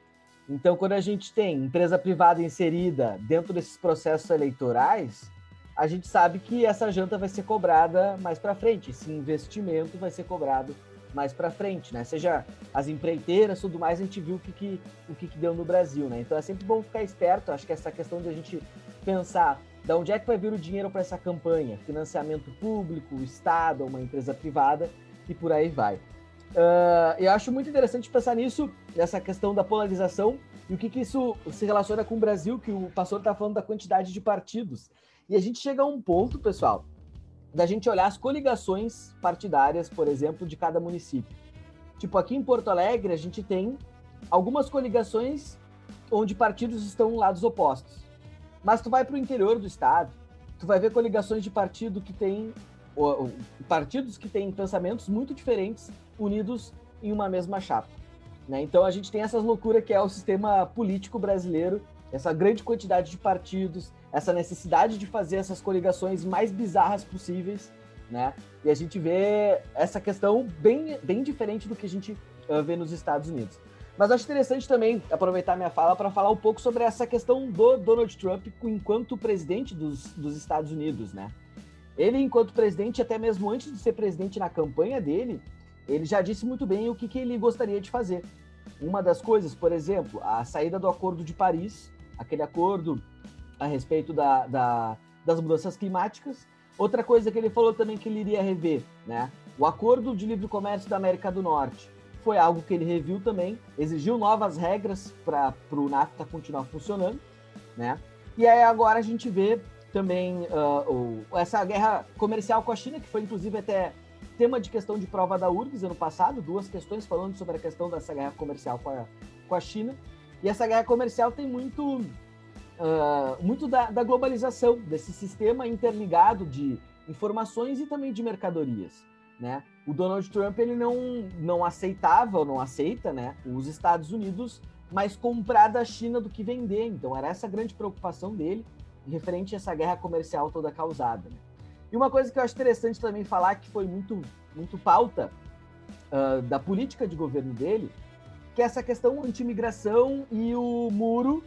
S7: Então, quando a gente tem empresa privada inserida dentro desses processos eleitorais, a gente sabe que essa janta vai ser cobrada mais para frente, esse investimento vai ser cobrado mais para frente, né? Seja as empreiteiras, tudo mais, a gente viu o que, que o que, que deu no Brasil, né? Então é sempre bom ficar esperto. Acho que essa questão de a gente pensar da onde é que vai vir o dinheiro para essa campanha, financiamento público, Estado, uma empresa privada e por aí vai. Uh, eu acho muito interessante pensar nisso, nessa questão da polarização e o que, que isso se relaciona com o Brasil, que o pastor está falando da quantidade de partidos. E a gente chega a um ponto, pessoal, da gente olhar as coligações partidárias, por exemplo, de cada município. Tipo, aqui em Porto Alegre, a gente tem algumas coligações onde partidos estão lados opostos. Mas tu vai para o interior do estado, tu vai ver coligações de partido que tem partidos que têm pensamentos muito diferentes unidos em uma mesma chapa. Né? Então a gente tem essas loucuras que é o sistema político brasileiro, essa grande quantidade de partidos, essa necessidade de fazer essas coligações mais bizarras possíveis, né? E a gente vê essa questão bem, bem diferente do que a gente uh, vê nos Estados Unidos. Mas acho interessante também aproveitar minha fala para falar um pouco sobre essa questão do Donald Trump enquanto presidente dos, dos Estados Unidos, né? Ele, enquanto presidente, até mesmo antes de ser presidente na campanha dele, ele já disse muito bem o que, que ele gostaria de fazer. Uma das coisas, por exemplo, a saída do Acordo de Paris, aquele acordo a respeito da, da, das mudanças climáticas. Outra coisa que ele falou também que ele iria rever, né? O Acordo de Livre Comércio da América do Norte foi algo que ele reviu também, exigiu novas regras para o NAFTA continuar funcionando, né? E aí agora a gente vê também uh, o, essa guerra comercial com a China, que foi inclusive até tema de questão de prova da URGS ano passado, duas questões falando sobre a questão dessa guerra comercial com a, com a China. E essa guerra comercial tem muito, uh, muito da, da globalização, desse sistema interligado de informações e também de mercadorias. Né? O Donald Trump ele não, não aceitava ou não aceita né, os Estados Unidos mais comprar da China do que vender. Então era essa grande preocupação dele referente a essa guerra comercial toda causada. Né? E uma coisa que eu acho interessante também falar, que foi muito, muito pauta uh, da política de governo dele, que é essa questão anti-imigração e o muro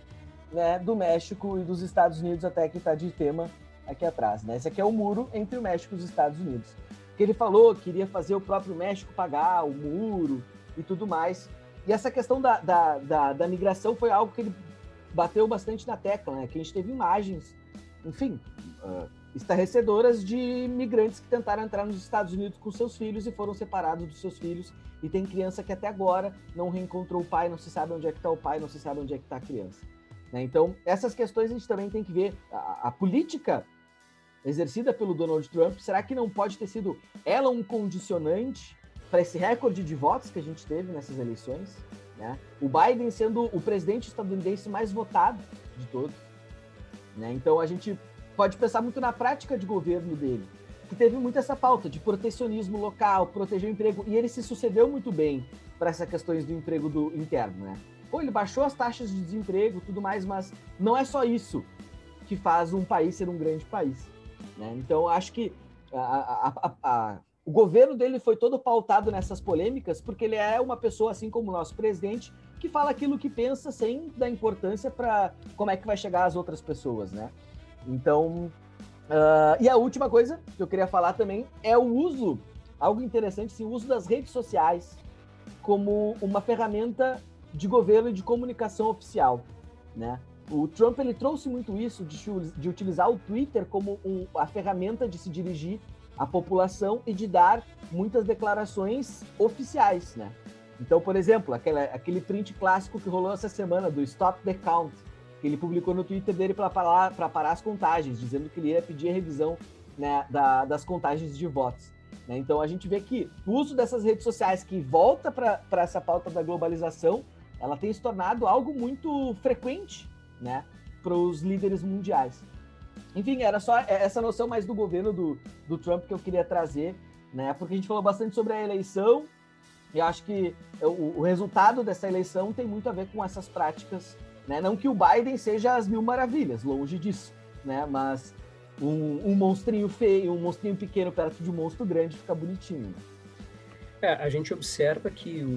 S7: né, do México e dos Estados Unidos, até que está de tema aqui atrás. Né? Esse aqui é o muro entre o México e os Estados Unidos. Que ele falou que queria fazer o próprio México pagar o muro e tudo mais. E essa questão da, da, da, da migração foi algo que ele bateu bastante na tecla, né? Que a gente teve imagens, enfim, uh, estarrecedoras de imigrantes que tentaram entrar nos Estados Unidos com seus filhos e foram separados dos seus filhos. E tem criança que até agora não reencontrou o pai, não se sabe onde é que está o pai, não se sabe onde é que está a criança. Né? Então, essas questões a gente também tem que ver. A, a política exercida pelo Donald Trump, será que não pode ter sido ela um condicionante para esse recorde de votos que a gente teve nessas eleições? Né? O Biden sendo o presidente estadunidense mais votado de todos. Né? Então a gente pode pensar muito na prática de governo dele, que teve muito essa pauta de protecionismo local, proteger o emprego, e ele se sucedeu muito bem para essas questões do emprego do interno. Né? Pô, ele baixou as taxas de desemprego tudo mais, mas não é só isso que faz um país ser um grande país. Né? Então, acho que a, a, a, o governo dele foi todo pautado nessas polêmicas, porque ele é uma pessoa, assim como o nosso presidente, que fala aquilo que pensa sem dar importância para como é que vai chegar às outras pessoas, né? Então, uh, e a última coisa que eu queria falar também é o uso, algo interessante, sim, o uso das redes sociais como uma ferramenta de governo e de comunicação oficial, né? O Trump ele trouxe muito isso de, de utilizar o Twitter como um, a ferramenta de se dirigir à população e de dar muitas declarações oficiais, né? Então, por exemplo, aquele, print clássico que rolou essa semana do Stop the Count, que ele publicou no Twitter dele para parar as contagens, dizendo que ele ia pedir a revisão né, da, das contagens de votos. Né? Então, a gente vê que o uso dessas redes sociais que volta para essa pauta da globalização, ela tem se tornado algo muito frequente né, para os líderes mundiais. Enfim, era só essa noção mais do governo do, do Trump que eu queria trazer, né, porque a gente falou bastante sobre a eleição, e acho que o, o resultado dessa eleição tem muito a ver com essas práticas, né, não que o Biden seja as mil maravilhas, longe disso, né, mas um, um monstrinho feio, um monstrinho pequeno perto de um monstro grande fica bonitinho. Né?
S2: É, a gente observa que, o,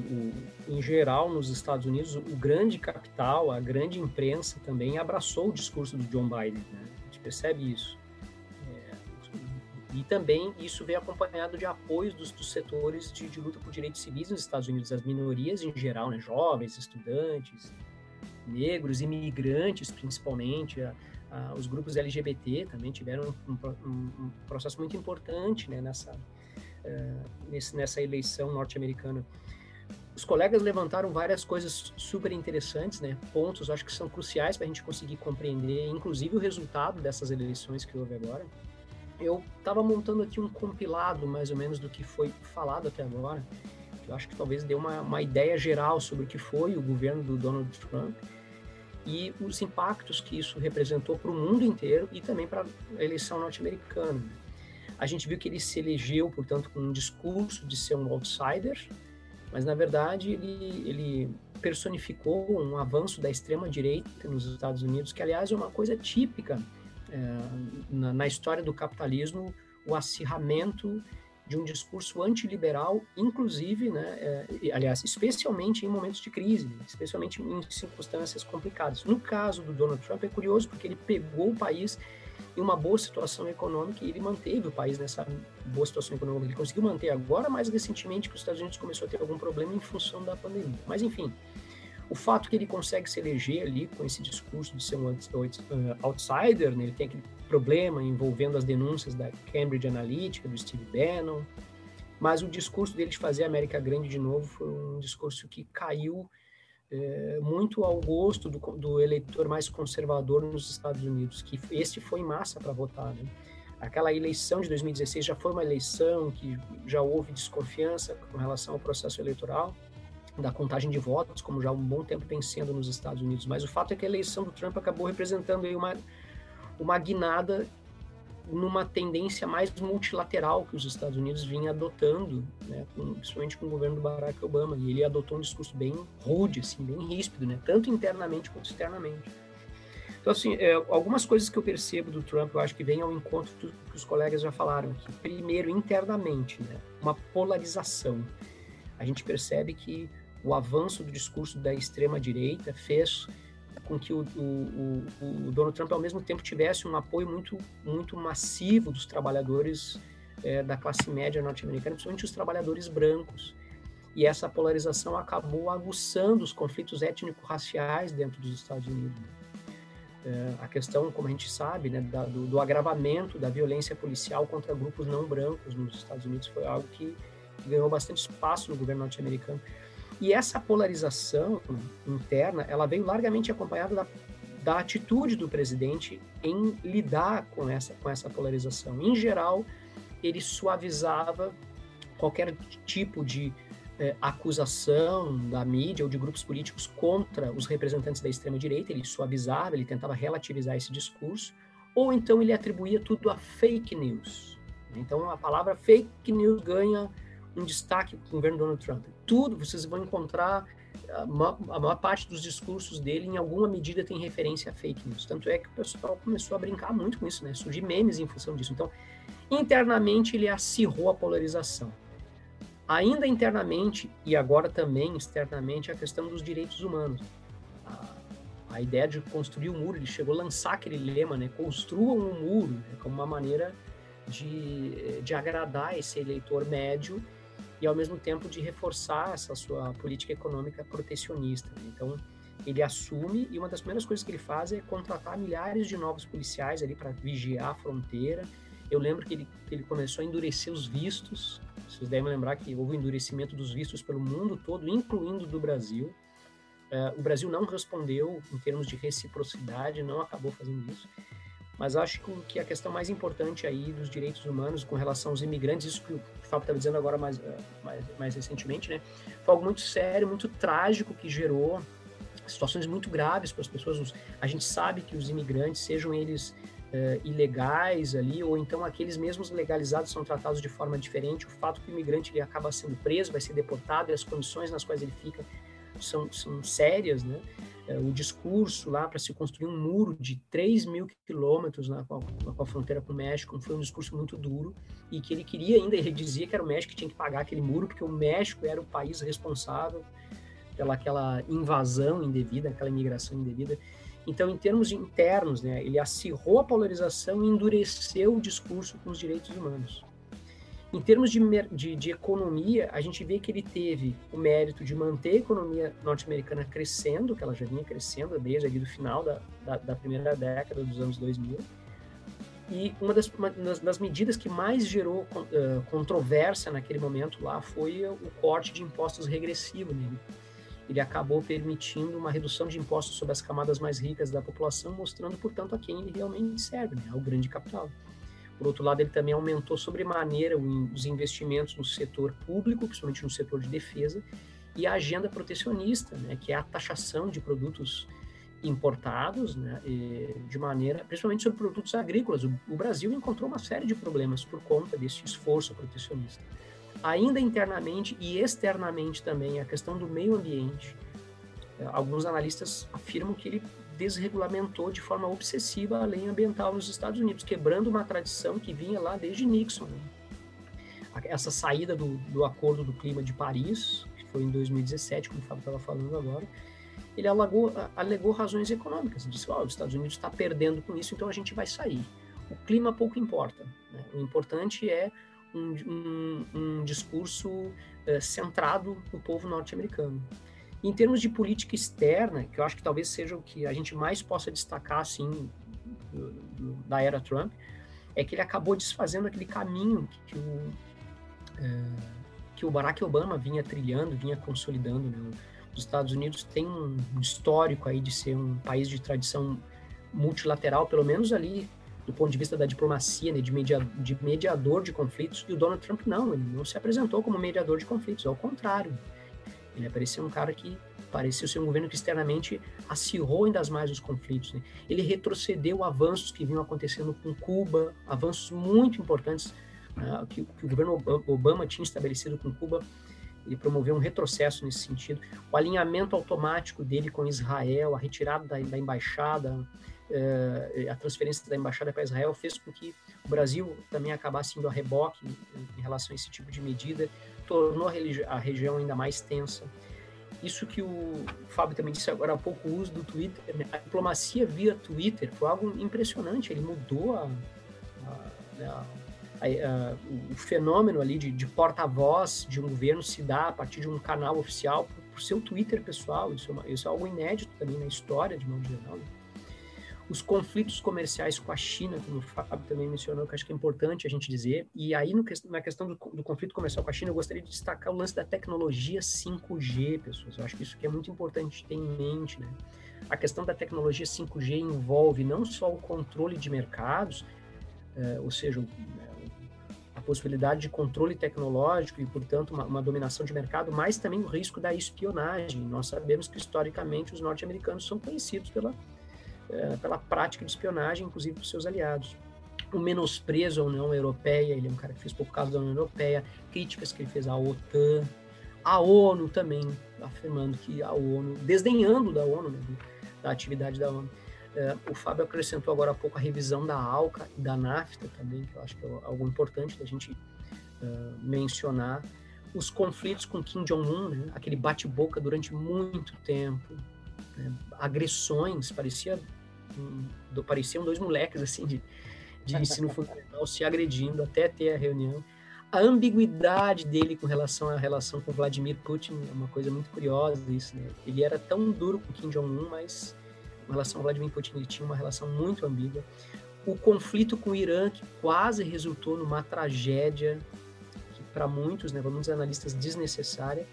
S2: o, em geral, nos Estados Unidos, o grande capital, a grande imprensa também abraçou o discurso do John Biden. Né? Percebe isso. É, e também isso vem acompanhado de apoios dos, dos setores de, de, luta por direitos civis nos Estados Unidos, as minorias em geral, né? jovens, estudantes, negros, imigrantes principalmente, a, a, os grupos LGBT também tiveram um, um, um processo muito importante né? nessa eh, nesse, nessa eleição norte-americana. Os colegas levantaram várias coisas super interessantes, né? Pontos, acho que são cruciais para a gente conseguir compreender, inclusive o resultado dessas eleições que houve agora. Eu estava montando aqui um compilado, mais ou menos, do que foi falado até agora. Eu acho que talvez dê uma, uma ideia geral sobre o que foi o governo do Donald Trump e os impactos que isso representou para o mundo inteiro e também para a eleição norte-americana. A gente viu que ele se elegeu, portanto, com um discurso de ser um outsider, mas na verdade ele, ele personificou um avanço da extrema direita nos Estados Unidos, que aliás é uma coisa típica é, na, na, história do capitalismo, o acirramento de um discurso antiliberal, inclusive, né, é, aliás, especialmente em momentos de crise, especialmente em circunstâncias complicadas. No caso do Donald Trump é curioso porque ele pegou o país em uma boa situação econômica e ele manteve o país nessa boa situação econômica. Ele conseguiu manter agora, mais recentemente, que os Estados Unidos começou a ter algum problema em função da pandemia. Mas, enfim, o fato que ele consegue se eleger ali com esse discurso de ser um uh, outsider, né? ele tem aquele problema envolvendo as denúncias da Cambridge Analytica, do Steve Bannon, mas o discurso dele de fazer a América grande de novo foi um discurso que caiu é, muito ao gosto do, do, eleitor mais conservador nos Estados Unidos, que este foi em massa para votar. Né? Aquela eleição de 2016 já foi uma eleição que já houve desconfiança com relação ao processo eleitoral, da contagem de votos, como já há um bom tempo tem sendo nos Estados Unidos. Mas o fato é que a eleição do Trump acabou representando aí uma, uma guinada numa tendência mais multilateral que os Estados Unidos vinha adotando, né, com, principalmente com o governo do Barack Obama, e ele adotou um discurso bem rude, assim, bem ríspido, né, tanto internamente quanto externamente. Então, assim, é, algumas coisas que eu percebo do Trump, eu acho que vem ao encontro do que os colegas já falaram aqui. Primeiro, internamente, né, uma polarização. A gente percebe que o avanço do discurso da extrema-direita fez com que o, o, o, Donald Trump, ao mesmo tempo, tivesse um apoio muito, muito massivo dos trabalhadores é, da classe média norte-americana, principalmente os trabalhadores brancos. E essa polarização acabou aguçando os conflitos étnico-raciais dentro dos Estados Unidos. É, a questão, como a gente sabe, né, da, do, do, agravamento da violência policial contra grupos não brancos nos Estados Unidos foi algo que ganhou bastante espaço no governo norte-americano. E essa polarização interna, ela veio largamente acompanhada da, da atitude do presidente em lidar com essa, com essa polarização. Em geral, ele suavizava qualquer tipo de eh, acusação da mídia ou de grupos políticos contra os representantes da extrema-direita, ele suavizava, ele tentava relativizar esse discurso, ou então ele atribuía tudo a fake news. Então a palavra fake news ganha um destaque o governo Donald Trump. Tudo, vocês vão encontrar, a maior, a maior, parte dos discursos dele, em alguma medida, tem referência a fake news. Tanto é que o pessoal começou a brincar muito com isso, né? Surgir memes em função disso. Então, internamente, ele acirrou a polarização. Ainda internamente, e agora também externamente, a questão dos direitos humanos. A, a ideia de construir um muro, ele chegou a lançar aquele lema, né? Construam um muro, né? como uma maneira de, de agradar esse eleitor médio e ao mesmo tempo de reforçar essa sua política econômica protecionista. Né? Então, ele assume e uma das primeiras coisas que ele faz é contratar milhares de novos policiais ali para vigiar a fronteira. Eu lembro que ele, ele começou a endurecer os vistos. Vocês devem lembrar que houve um endurecimento dos vistos pelo mundo todo, incluindo do Brasil. Uh, o Brasil não respondeu em termos de reciprocidade, não acabou fazendo isso. Mas acho que a questão mais importante aí dos direitos humanos com relação aos imigrantes, isso que o Fábio estava dizendo agora mais, eh, mais, mais recentemente, né? Foi algo muito sério, muito trágico que gerou situações muito graves para as pessoas. A gente sabe que os imigrantes, sejam eles uh, ilegais ali, ou então aqueles mesmos legalizados são tratados de forma diferente. O fato que o imigrante ele acaba sendo preso, vai ser deportado, e as condições nas quais ele fica são, são sérias, né? É, o discurso lá para se construir um muro de 3 mil quilômetros na, com a fronteira com o México foi um discurso muito duro e que ele queria ainda, ele dizia que era o México que tinha que pagar aquele muro porque o México era o país responsável pela aquela invasão indevida, aquela imigração indevida. Então, em termos internos, né, ele acirrou a polarização e endureceu o discurso com os direitos humanos. Em termos de, de, de, economia, a gente vê que ele teve o mérito de manter a economia norte-americana crescendo, que ela já vinha crescendo desde ali do final da, da, da primeira década dos anos 2000. E uma das, uma das medidas que mais gerou uh, controvérsia naquele momento lá foi o corte de impostos regressivo nele. Ele acabou permitindo uma redução de impostos sobre as camadas mais ricas da população, mostrando, portanto, a quem ele realmente serve, né, ao grande capital. Por outro lado, ele também aumentou sobremaneira os investimentos no setor público, principalmente no setor de defesa, e a agenda protecionista, né, que é a taxação de produtos importados, né, de maneira, principalmente sobre produtos agrícolas. O, o Brasil encontrou uma série de problemas por conta desse esforço protecionista. Ainda internamente e externamente também, a questão do meio ambiente. Alguns analistas afirmam que ele desregulamentou de forma obsessiva a lei ambiental nos Estados Unidos, quebrando uma tradição que vinha lá desde Nixon. Né? Essa saída do, do Acordo do Clima de Paris, que foi em 2017, como o Fábio estava falando agora, ele alegou, alegou razões econômicas. Disse: oh, os Estados Unidos está perdendo com isso, então a gente vai sair. O clima pouco importa. Né? O importante é um, um, um discurso uh, centrado no povo norte-americano. Em termos de política externa, que eu acho que talvez seja o que a gente mais possa destacar assim da era Trump, é que ele acabou desfazendo aquele caminho que, o, é, que o Barack Obama vinha trilhando, vinha consolidando. Né? Os Estados Unidos têm um histórico aí de ser um país de tradição multilateral, pelo menos ali do ponto de vista da diplomacia, né, de, media, de mediador de conflitos, e o Donald Trump não, ele não se apresentou como mediador de conflitos, ao contrário. Ele parecia um cara que parecia ser um governo que externamente acirrou ainda mais os conflitos. Né? Ele retrocedeu avanços que vinham acontecendo com Cuba, avanços muito importantes né, que, que, o governo Obama tinha estabelecido com Cuba. Ele promoveu um retrocesso nesse sentido. O alinhamento automático dele com Israel, a retirada da, da embaixada, eh, a transferência da embaixada para Israel fez com que o Brasil também acabasse indo a reboque em, em relação a esse tipo de medida tornou a, região ainda mais tensa. isso que o Fábio também disse agora há pouco, o uso do Twitter, né? a diplomacia via Twitter foi algo impressionante, ele mudou a, a, né, a o fenômeno ali de, de porta-voz de um governo se dá a partir de um canal oficial por, por seu Twitter pessoal, isso é, uma, isso é algo inédito também na história de modo geral. Né? Os conflitos comerciais com a China, como o Fábio também mencionou, que acho que é importante a gente dizer. E aí, no, na questão do, do, conflito comercial com a China, eu gostaria de destacar o lance da tecnologia 5G, pessoas. Eu acho que isso que é muito importante ter em mente, né? A questão da tecnologia 5G envolve não só o controle de mercados, é, ou seja, a possibilidade de controle tecnológico e, portanto, uma, uma, dominação de mercado, mas também o risco da espionagem. Nós sabemos que, historicamente, os norte-americanos são conhecidos pela é, pela prática de espionagem, inclusive para seus aliados. O menosprezo à União Europeia, ele é um cara que fez pouco caso da União Europeia, críticas que ele fez à OTAN, a ONU também, afirmando que a ONU, desdenhando da ONU, né, da atividade da ONU. É, o Fábio acrescentou agora há pouco a revisão da ALCA e da NAFTA também, que eu acho que é algo importante da gente uh, mencionar. Os conflitos com Kim Jong-un, né, aquele bate-boca durante muito tempo, né, agressões, parecia do, pareciam dois moleques assim de, de <laughs> ensino fundamental se agredindo até ter a reunião. A ambiguidade dele com relação à relação com Vladimir Putin é uma coisa muito curiosa isso, né? Ele era tão duro com Kim Jong-un, mas com relação a Vladimir Putin ele tinha uma relação muito ambígua. O conflito com o Irã que quase resultou numa tragédia que para muitos, né, muitos analistas desnecessária,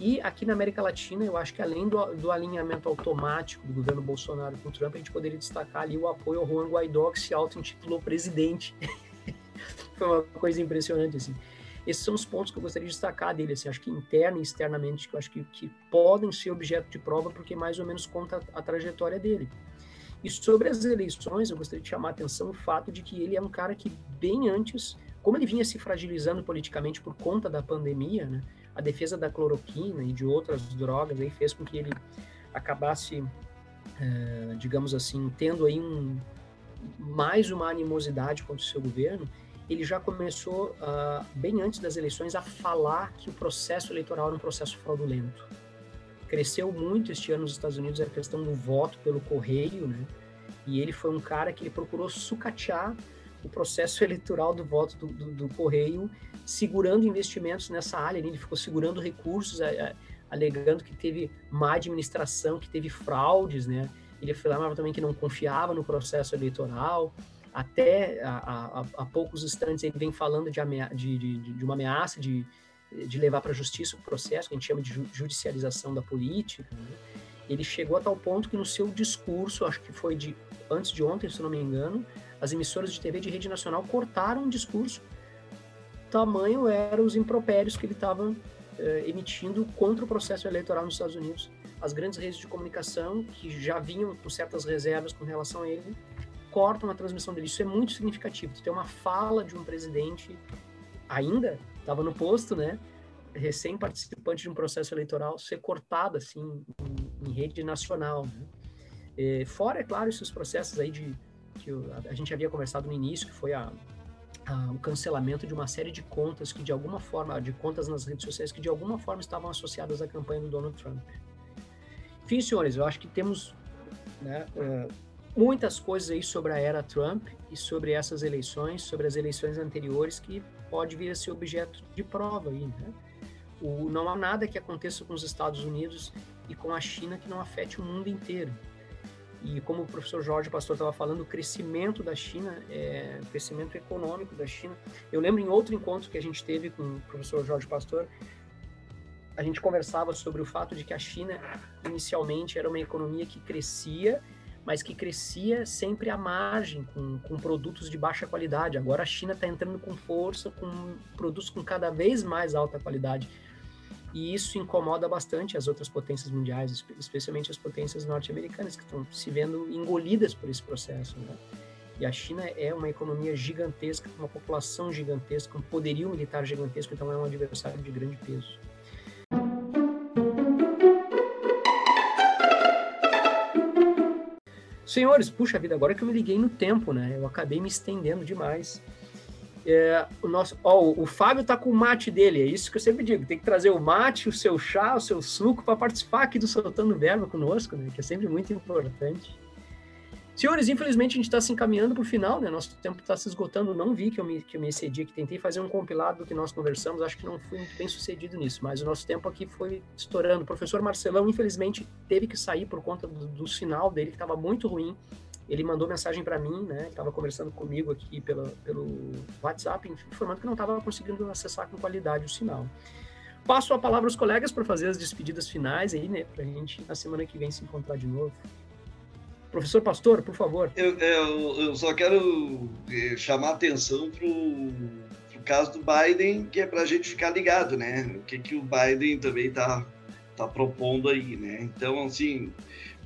S2: e aqui na América Latina, eu acho que além do, do, alinhamento automático do governo Bolsonaro com o Trump, a gente poderia destacar ali o apoio ao Juan Guaidó, que se auto-intitulou presidente. <laughs> Foi uma coisa impressionante, assim. Esses são os pontos que eu gostaria de destacar dele, assim, acho que interna e externamente, que eu acho que, que podem ser objeto de prova, porque mais ou menos conta a, a trajetória dele. E sobre as eleições, eu gostaria de chamar a atenção o fato de que ele é um cara que, bem antes, como ele vinha se fragilizando politicamente por conta da pandemia, né, a defesa da cloroquina e de outras drogas aí fez com que ele acabasse, é, digamos assim, tendo aí um, mais uma animosidade contra o seu governo, ele já começou, uh, bem antes das eleições, a falar que o processo eleitoral era um processo fraudulento. Cresceu muito este ano nos Estados Unidos a questão do voto pelo correio, né? E ele foi um cara que ele procurou sucatear o processo eleitoral do voto do, do, do Correio, segurando investimentos nessa área. Ele ficou segurando recursos, alegando que teve má administração, que teve fraudes, né? Ele afirmava também que não confiava no processo eleitoral. Até há, poucos instantes ele vem falando de, de, de, de uma ameaça de, de levar para a justiça o processo, que a gente chama de judicialização da política. Né? Ele chegou a tal ponto que no seu discurso, acho que foi de antes de ontem, se não me engano, as emissoras de TV de rede nacional cortaram um discurso. Tamanho eram os impropérios que ele estava eh, emitindo contra o processo eleitoral nos Estados Unidos. As grandes redes de comunicação, que já vinham com certas reservas com relação a ele, cortam a transmissão dele. Isso é muito significativo. Tem uma fala de um presidente, ainda estava no posto, né? recém-participante de um processo eleitoral, ser cortada assim, em, em rede nacional. Né? E, fora, é claro, esses processos aí de que a, gente havia conversado no início, que foi a, a, o cancelamento de uma série de contas que de alguma forma, de contas nas redes sociais que de alguma forma estavam associadas à campanha do Donald Trump. Enfim, senhores, eu acho que temos né, uh, muitas coisas aí sobre a era Trump e sobre essas eleições, sobre as eleições anteriores que pode vir a ser objeto de prova aí, né? O, não há nada que aconteça com os Estados Unidos e com a China que não afete o mundo inteiro. E como o professor Jorge Pastor estava falando, o crescimento da China, é, o crescimento econômico da China. Eu lembro em outro encontro que a gente teve com o professor Jorge Pastor, a gente conversava sobre o fato de que a China inicialmente era uma economia que crescia, mas que crescia sempre à margem, com, com produtos de baixa qualidade. Agora a China está entrando com força, com produtos com cada vez mais alta qualidade e isso incomoda bastante as outras potências mundiais, especialmente as potências norte-americanas, que estão se vendo engolidas por esse processo. Né? E a China é uma economia gigantesca, uma população gigantesca, um poderio militar gigantesco, então é um adversário de grande peso. Senhores, puxa vida, agora que eu me liguei no tempo, né? Eu acabei me estendendo demais. É, o nosso, ó, o Fábio tá com o mate dele, é isso que eu sempre digo. Tem que trazer o mate, o seu chá, o seu suco para participar aqui do Soltando Verbo conosco, né? Que é sempre muito importante. Senhores, infelizmente a gente está se encaminhando para o final, né? Nosso tempo está se esgotando. Não vi que eu, me, que eu me excedi, que tentei fazer um compilado do que nós conversamos. Acho que não fui muito bem sucedido nisso, mas o nosso tempo aqui foi estourando. O professor Marcelão, infelizmente, teve que sair por conta do, do sinal dele, que estava muito ruim. Ele mandou mensagem para mim, né? Estava conversando comigo aqui pela, pelo WhatsApp, informando que não estava conseguindo acessar com qualidade o sinal. Passo a palavra aos colegas para fazer as despedidas finais aí, né? Para a gente na semana que vem se encontrar de novo. Professor Pastor, por favor.
S3: Eu, eu, eu só quero eh, chamar atenção para o caso do Biden, que é para a gente ficar ligado, né? O que, que o Biden também está tá propondo aí, né? Então, assim,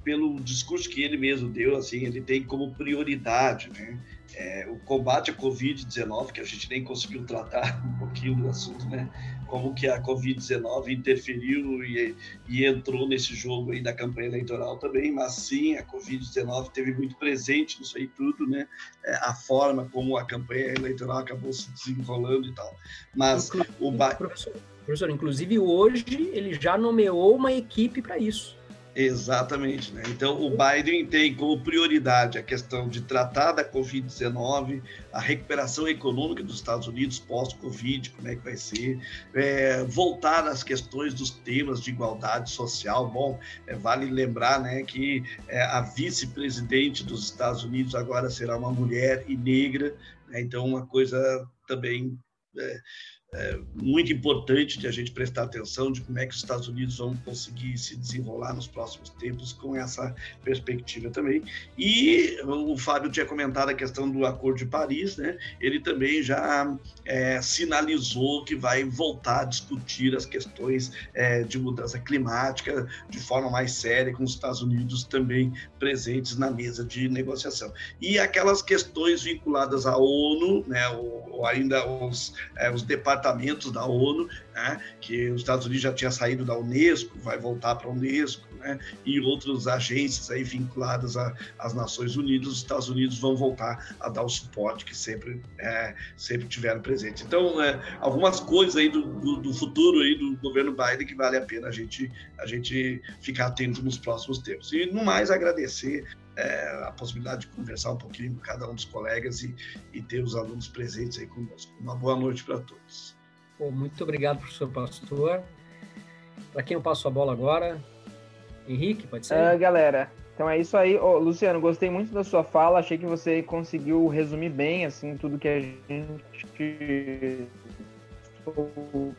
S3: pelo discurso que ele mesmo deu, assim, ele tem como prioridade, né? É, o combate à Covid-19, que a gente nem conseguiu tratar <laughs> um pouquinho do assunto, né? como que a Covid-19 interferiu e, e, entrou nesse jogo aí da campanha eleitoral também, mas sim, a Covid-19 teve muito presente nisso aí tudo, né? É, a forma como a campanha eleitoral acabou se desenrolando e tal. Mas
S2: inclusive, o... Professor, professor, inclusive hoje ele já nomeou uma equipe para isso.
S3: Exatamente, né? Então o Biden tem como prioridade a questão de tratar da Covid-19, a recuperação econômica dos Estados Unidos pós-Covid, como é que vai ser, é, voltar às questões dos temas de igualdade social. Bom, é, vale lembrar, né, que é, a vice-presidente dos Estados Unidos agora será uma mulher e negra, né? então uma coisa também é, muito importante de a gente prestar atenção de como é que os Estados Unidos vão conseguir se desenrolar nos próximos tempos com essa perspectiva também. E o Fábio tinha comentado a questão do Acordo de Paris, né? Ele também já é, sinalizou que vai voltar a discutir as questões é, de mudança climática de forma mais séria, com os Estados Unidos também presentes na mesa de negociação. E aquelas questões vinculadas à ONU, né? Ou, ou ainda os, é, os departamentos departamentos da ONU, né, que os Estados Unidos já tinha saído da Unesco, vai voltar para a Unesco, né, e outras agências aí vinculadas às Nações Unidas, os Estados Unidos vão voltar a dar o suporte que sempre, é, sempre tiveram presente. Então, é, algumas coisas aí do, do, do, futuro aí do governo Biden que vale a pena a gente, a gente ficar atento nos próximos tempos. E, no mais, agradecer é, a possibilidade de conversar um pouquinho com cada um dos colegas e, e ter os alunos presentes aí conosco. Uma boa noite para todos.
S2: Pô, muito obrigado, professor Pastor. Para quem eu passo a bola agora? Henrique, pode ser?
S5: Uh, galera, então é isso aí. Oh, Luciano, gostei muito da sua fala. Achei que você conseguiu resumir bem assim tudo que a gente soltou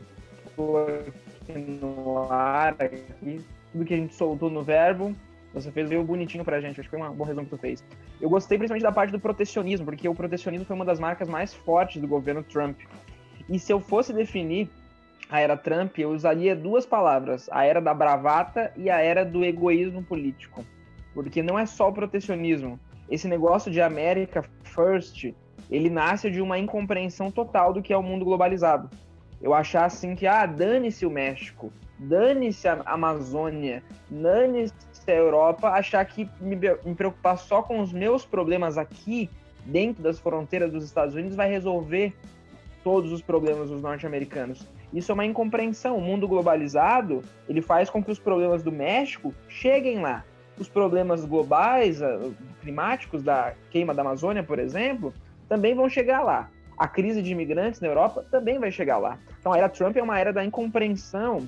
S5: aqui no ar, aqui, tudo que a gente soltou no verbo. Você fez meio bonitinho pra gente, acho que foi um bom resumo que tu fez. Eu gostei principalmente da parte do protecionismo, porque o protecionismo foi uma das marcas mais fortes do governo Trump. E se eu fosse definir a era Trump, eu usaria duas palavras: a era da bravata e a era do egoísmo político. Porque não é só o protecionismo. Esse negócio de America First, ele nasce de uma incompreensão total do que é o mundo globalizado. Eu achar assim que, ah, dane-se o México, dane-se a Amazônia, dane-se a Europa, achar que me, me preocupar só com os meus problemas aqui, dentro das fronteiras dos Estados Unidos, vai resolver todos os problemas dos norte-americanos. Isso é uma incompreensão. O mundo globalizado, ele faz com que os problemas do México cheguem lá. Os problemas globais, climáticos, da queima da Amazônia, por exemplo, também vão chegar lá. A crise de imigrantes na Europa também vai chegar lá. Então a era Trump é uma era da incompreensão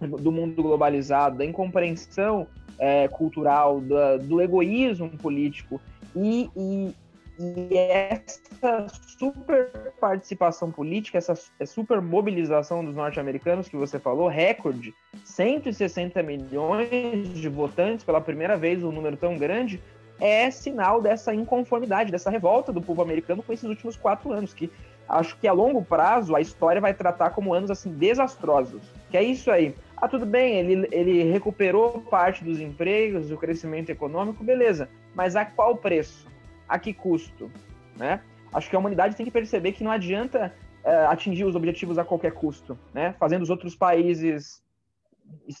S5: do mundo globalizado, da incompreensão é, cultural, da, do egoísmo político. E, e, e, essa super participação política, essa super mobilização dos norte-americanos que você falou, recorde, 160 milhões de votantes pela primeira vez, um número tão grande, é sinal dessa inconformidade, dessa revolta do povo americano com esses últimos quatro anos, que acho que a longo prazo a história vai tratar como anos assim desastrosos. Que é isso aí. Ah, tudo bem, ele, ele recuperou parte dos empregos, do crescimento econômico, beleza. Mas a qual preço? A que custo? Né? Acho que a humanidade tem que perceber que não adianta é, atingir os objetivos a qualquer custo, né? Fazendo os outros países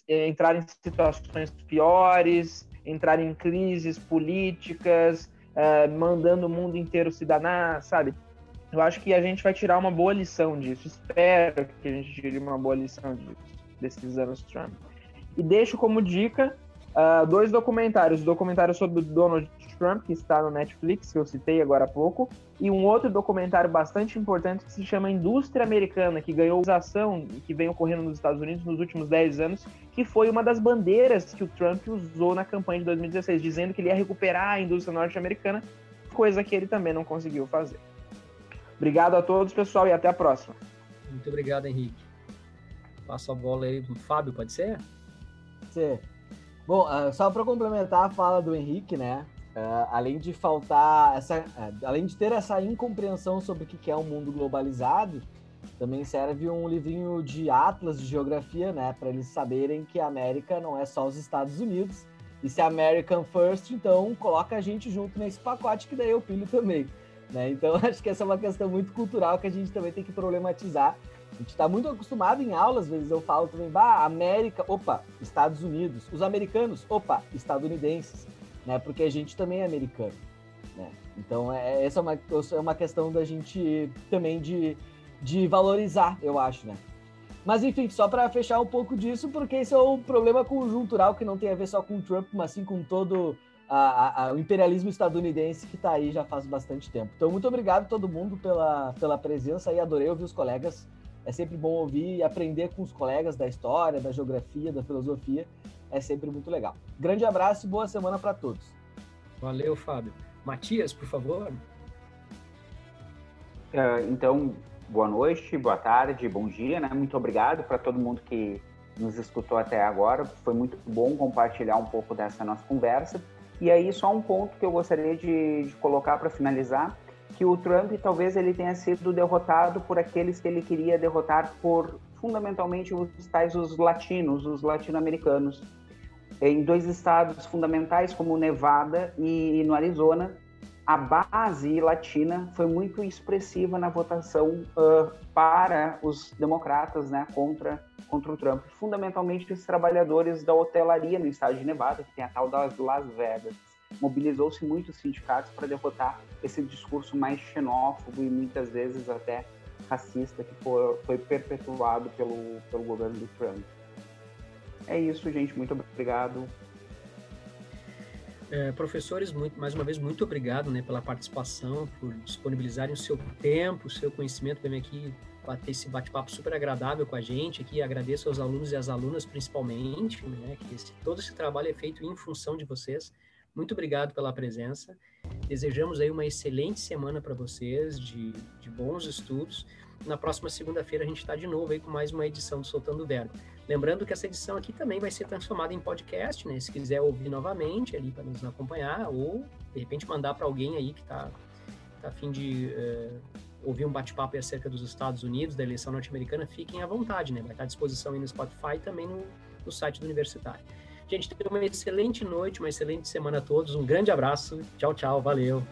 S5: é, entrarem em situações piores, entrarem em crises políticas, é, mandando o mundo inteiro se danar, sabe? eu acho que a gente vai tirar uma boa lição disso. Espero que a gente tire uma boa lição disso, desses anos Trump. E deixo como dica uh, dois documentários. O documentário sobre o Donald Trump, que está no Netflix, que eu citei agora há pouco, e um outro documentário bastante importante que se chama Indústria Americana, que ganhou usação que vem ocorrendo nos Estados Unidos nos últimos 10 anos, que foi uma das bandeiras que o Trump usou na campanha de 2016, dizendo que ele ia recuperar a indústria norte-americana, coisa que ele também não conseguiu fazer. Obrigado a todos, pessoal, e até a próxima.
S2: Muito obrigado, Henrique. Passa a bola aí pro Fábio, pode ser?
S7: Sim. Bom, uh, só para complementar a fala do Henrique, né? Uh, além de faltar essa, uh, além de ter essa incompreensão sobre o que é um mundo globalizado, também serve um livrinho de atlas de geografia, né, para eles saberem que a América não é só os Estados Unidos. E se é American First, então coloca a gente junto nesse pacote que daí eu pilho também. Né? Então <laughs> acho que essa é uma questão muito cultural que a gente também tem que problematizar. A gente está muito acostumado em aulas, às vezes eu falo também, bah, América, opa, Estados Unidos. Os americanos, opa, estadunidenses né? Porque a gente também é americano, né? Então, é, essa é uma, é uma questão da gente também de, de valorizar, eu acho, né? Mas, enfim, só para fechar um pouco disso, porque esse é um problema conjuntural que não tem a ver só com o Trump, mas sim com todo a, a, o imperialismo estadunidense que está aí já faz bastante tempo. Então, muito obrigado todo mundo pela, pela presença e adorei ouvir os colegas. É sempre bom ouvir e aprender com os colegas da história, da geografia, da filosofia é sempre muito legal. Grande abraço e boa semana para todos.
S2: Valeu, Fábio. Matias, por favor.
S6: Uh, então, boa noite, boa tarde, bom dia, né? Muito obrigado para todo mundo que nos escutou até agora. Foi muito bom compartilhar um pouco dessa nossa conversa. E aí, só um ponto que eu gostaria de, de colocar para finalizar, que o Trump talvez ele tenha sido derrotado por aqueles que ele queria derrotar por fundamentalmente os tais os latinos, os latino-americanos em dois estados fundamentais como Nevada e, no Arizona, a base latina foi muito expressiva na votação uh, para os democratas, né, contra contra o Trump. Fundamentalmente os trabalhadores da hotelaria no estado de Nevada, que tem a tal das Las Vegas. Mobilizou-se muitos sindicatos para derrotar esse discurso mais xenófobo e muitas vezes até racista que foi, perpetuado pelo, pelo governo do Trump. É isso, gente. Muito obrigado.
S2: É, professores, muito, mais uma vez, muito obrigado né, pela participação, por disponibilizarem o seu tempo, o seu conhecimento vir aqui bater esse bate-papo super agradável com a gente aqui. Agradeço aos alunos e às alunas, principalmente, né, que esse, todo esse trabalho é feito em função de vocês. Muito obrigado pela presença. Desejamos aí uma excelente semana para vocês, de, de bons estudos. Na próxima segunda-feira a gente está de novo aí com mais uma edição do Soltando o Verbo. Lembrando que essa edição aqui também vai ser transformada em podcast, né? Se quiser ouvir novamente ali para nos acompanhar, ou de repente mandar para alguém aí que está tá a fim de uh, ouvir um bate-papo acerca dos Estados Unidos, da eleição norte-americana, fiquem à vontade, né? Vai estar à disposição aí no Spotify e também no, no site do Universitário. Gente, tenha uma excelente noite, uma excelente semana a todos. Um grande abraço. Tchau, tchau. Valeu.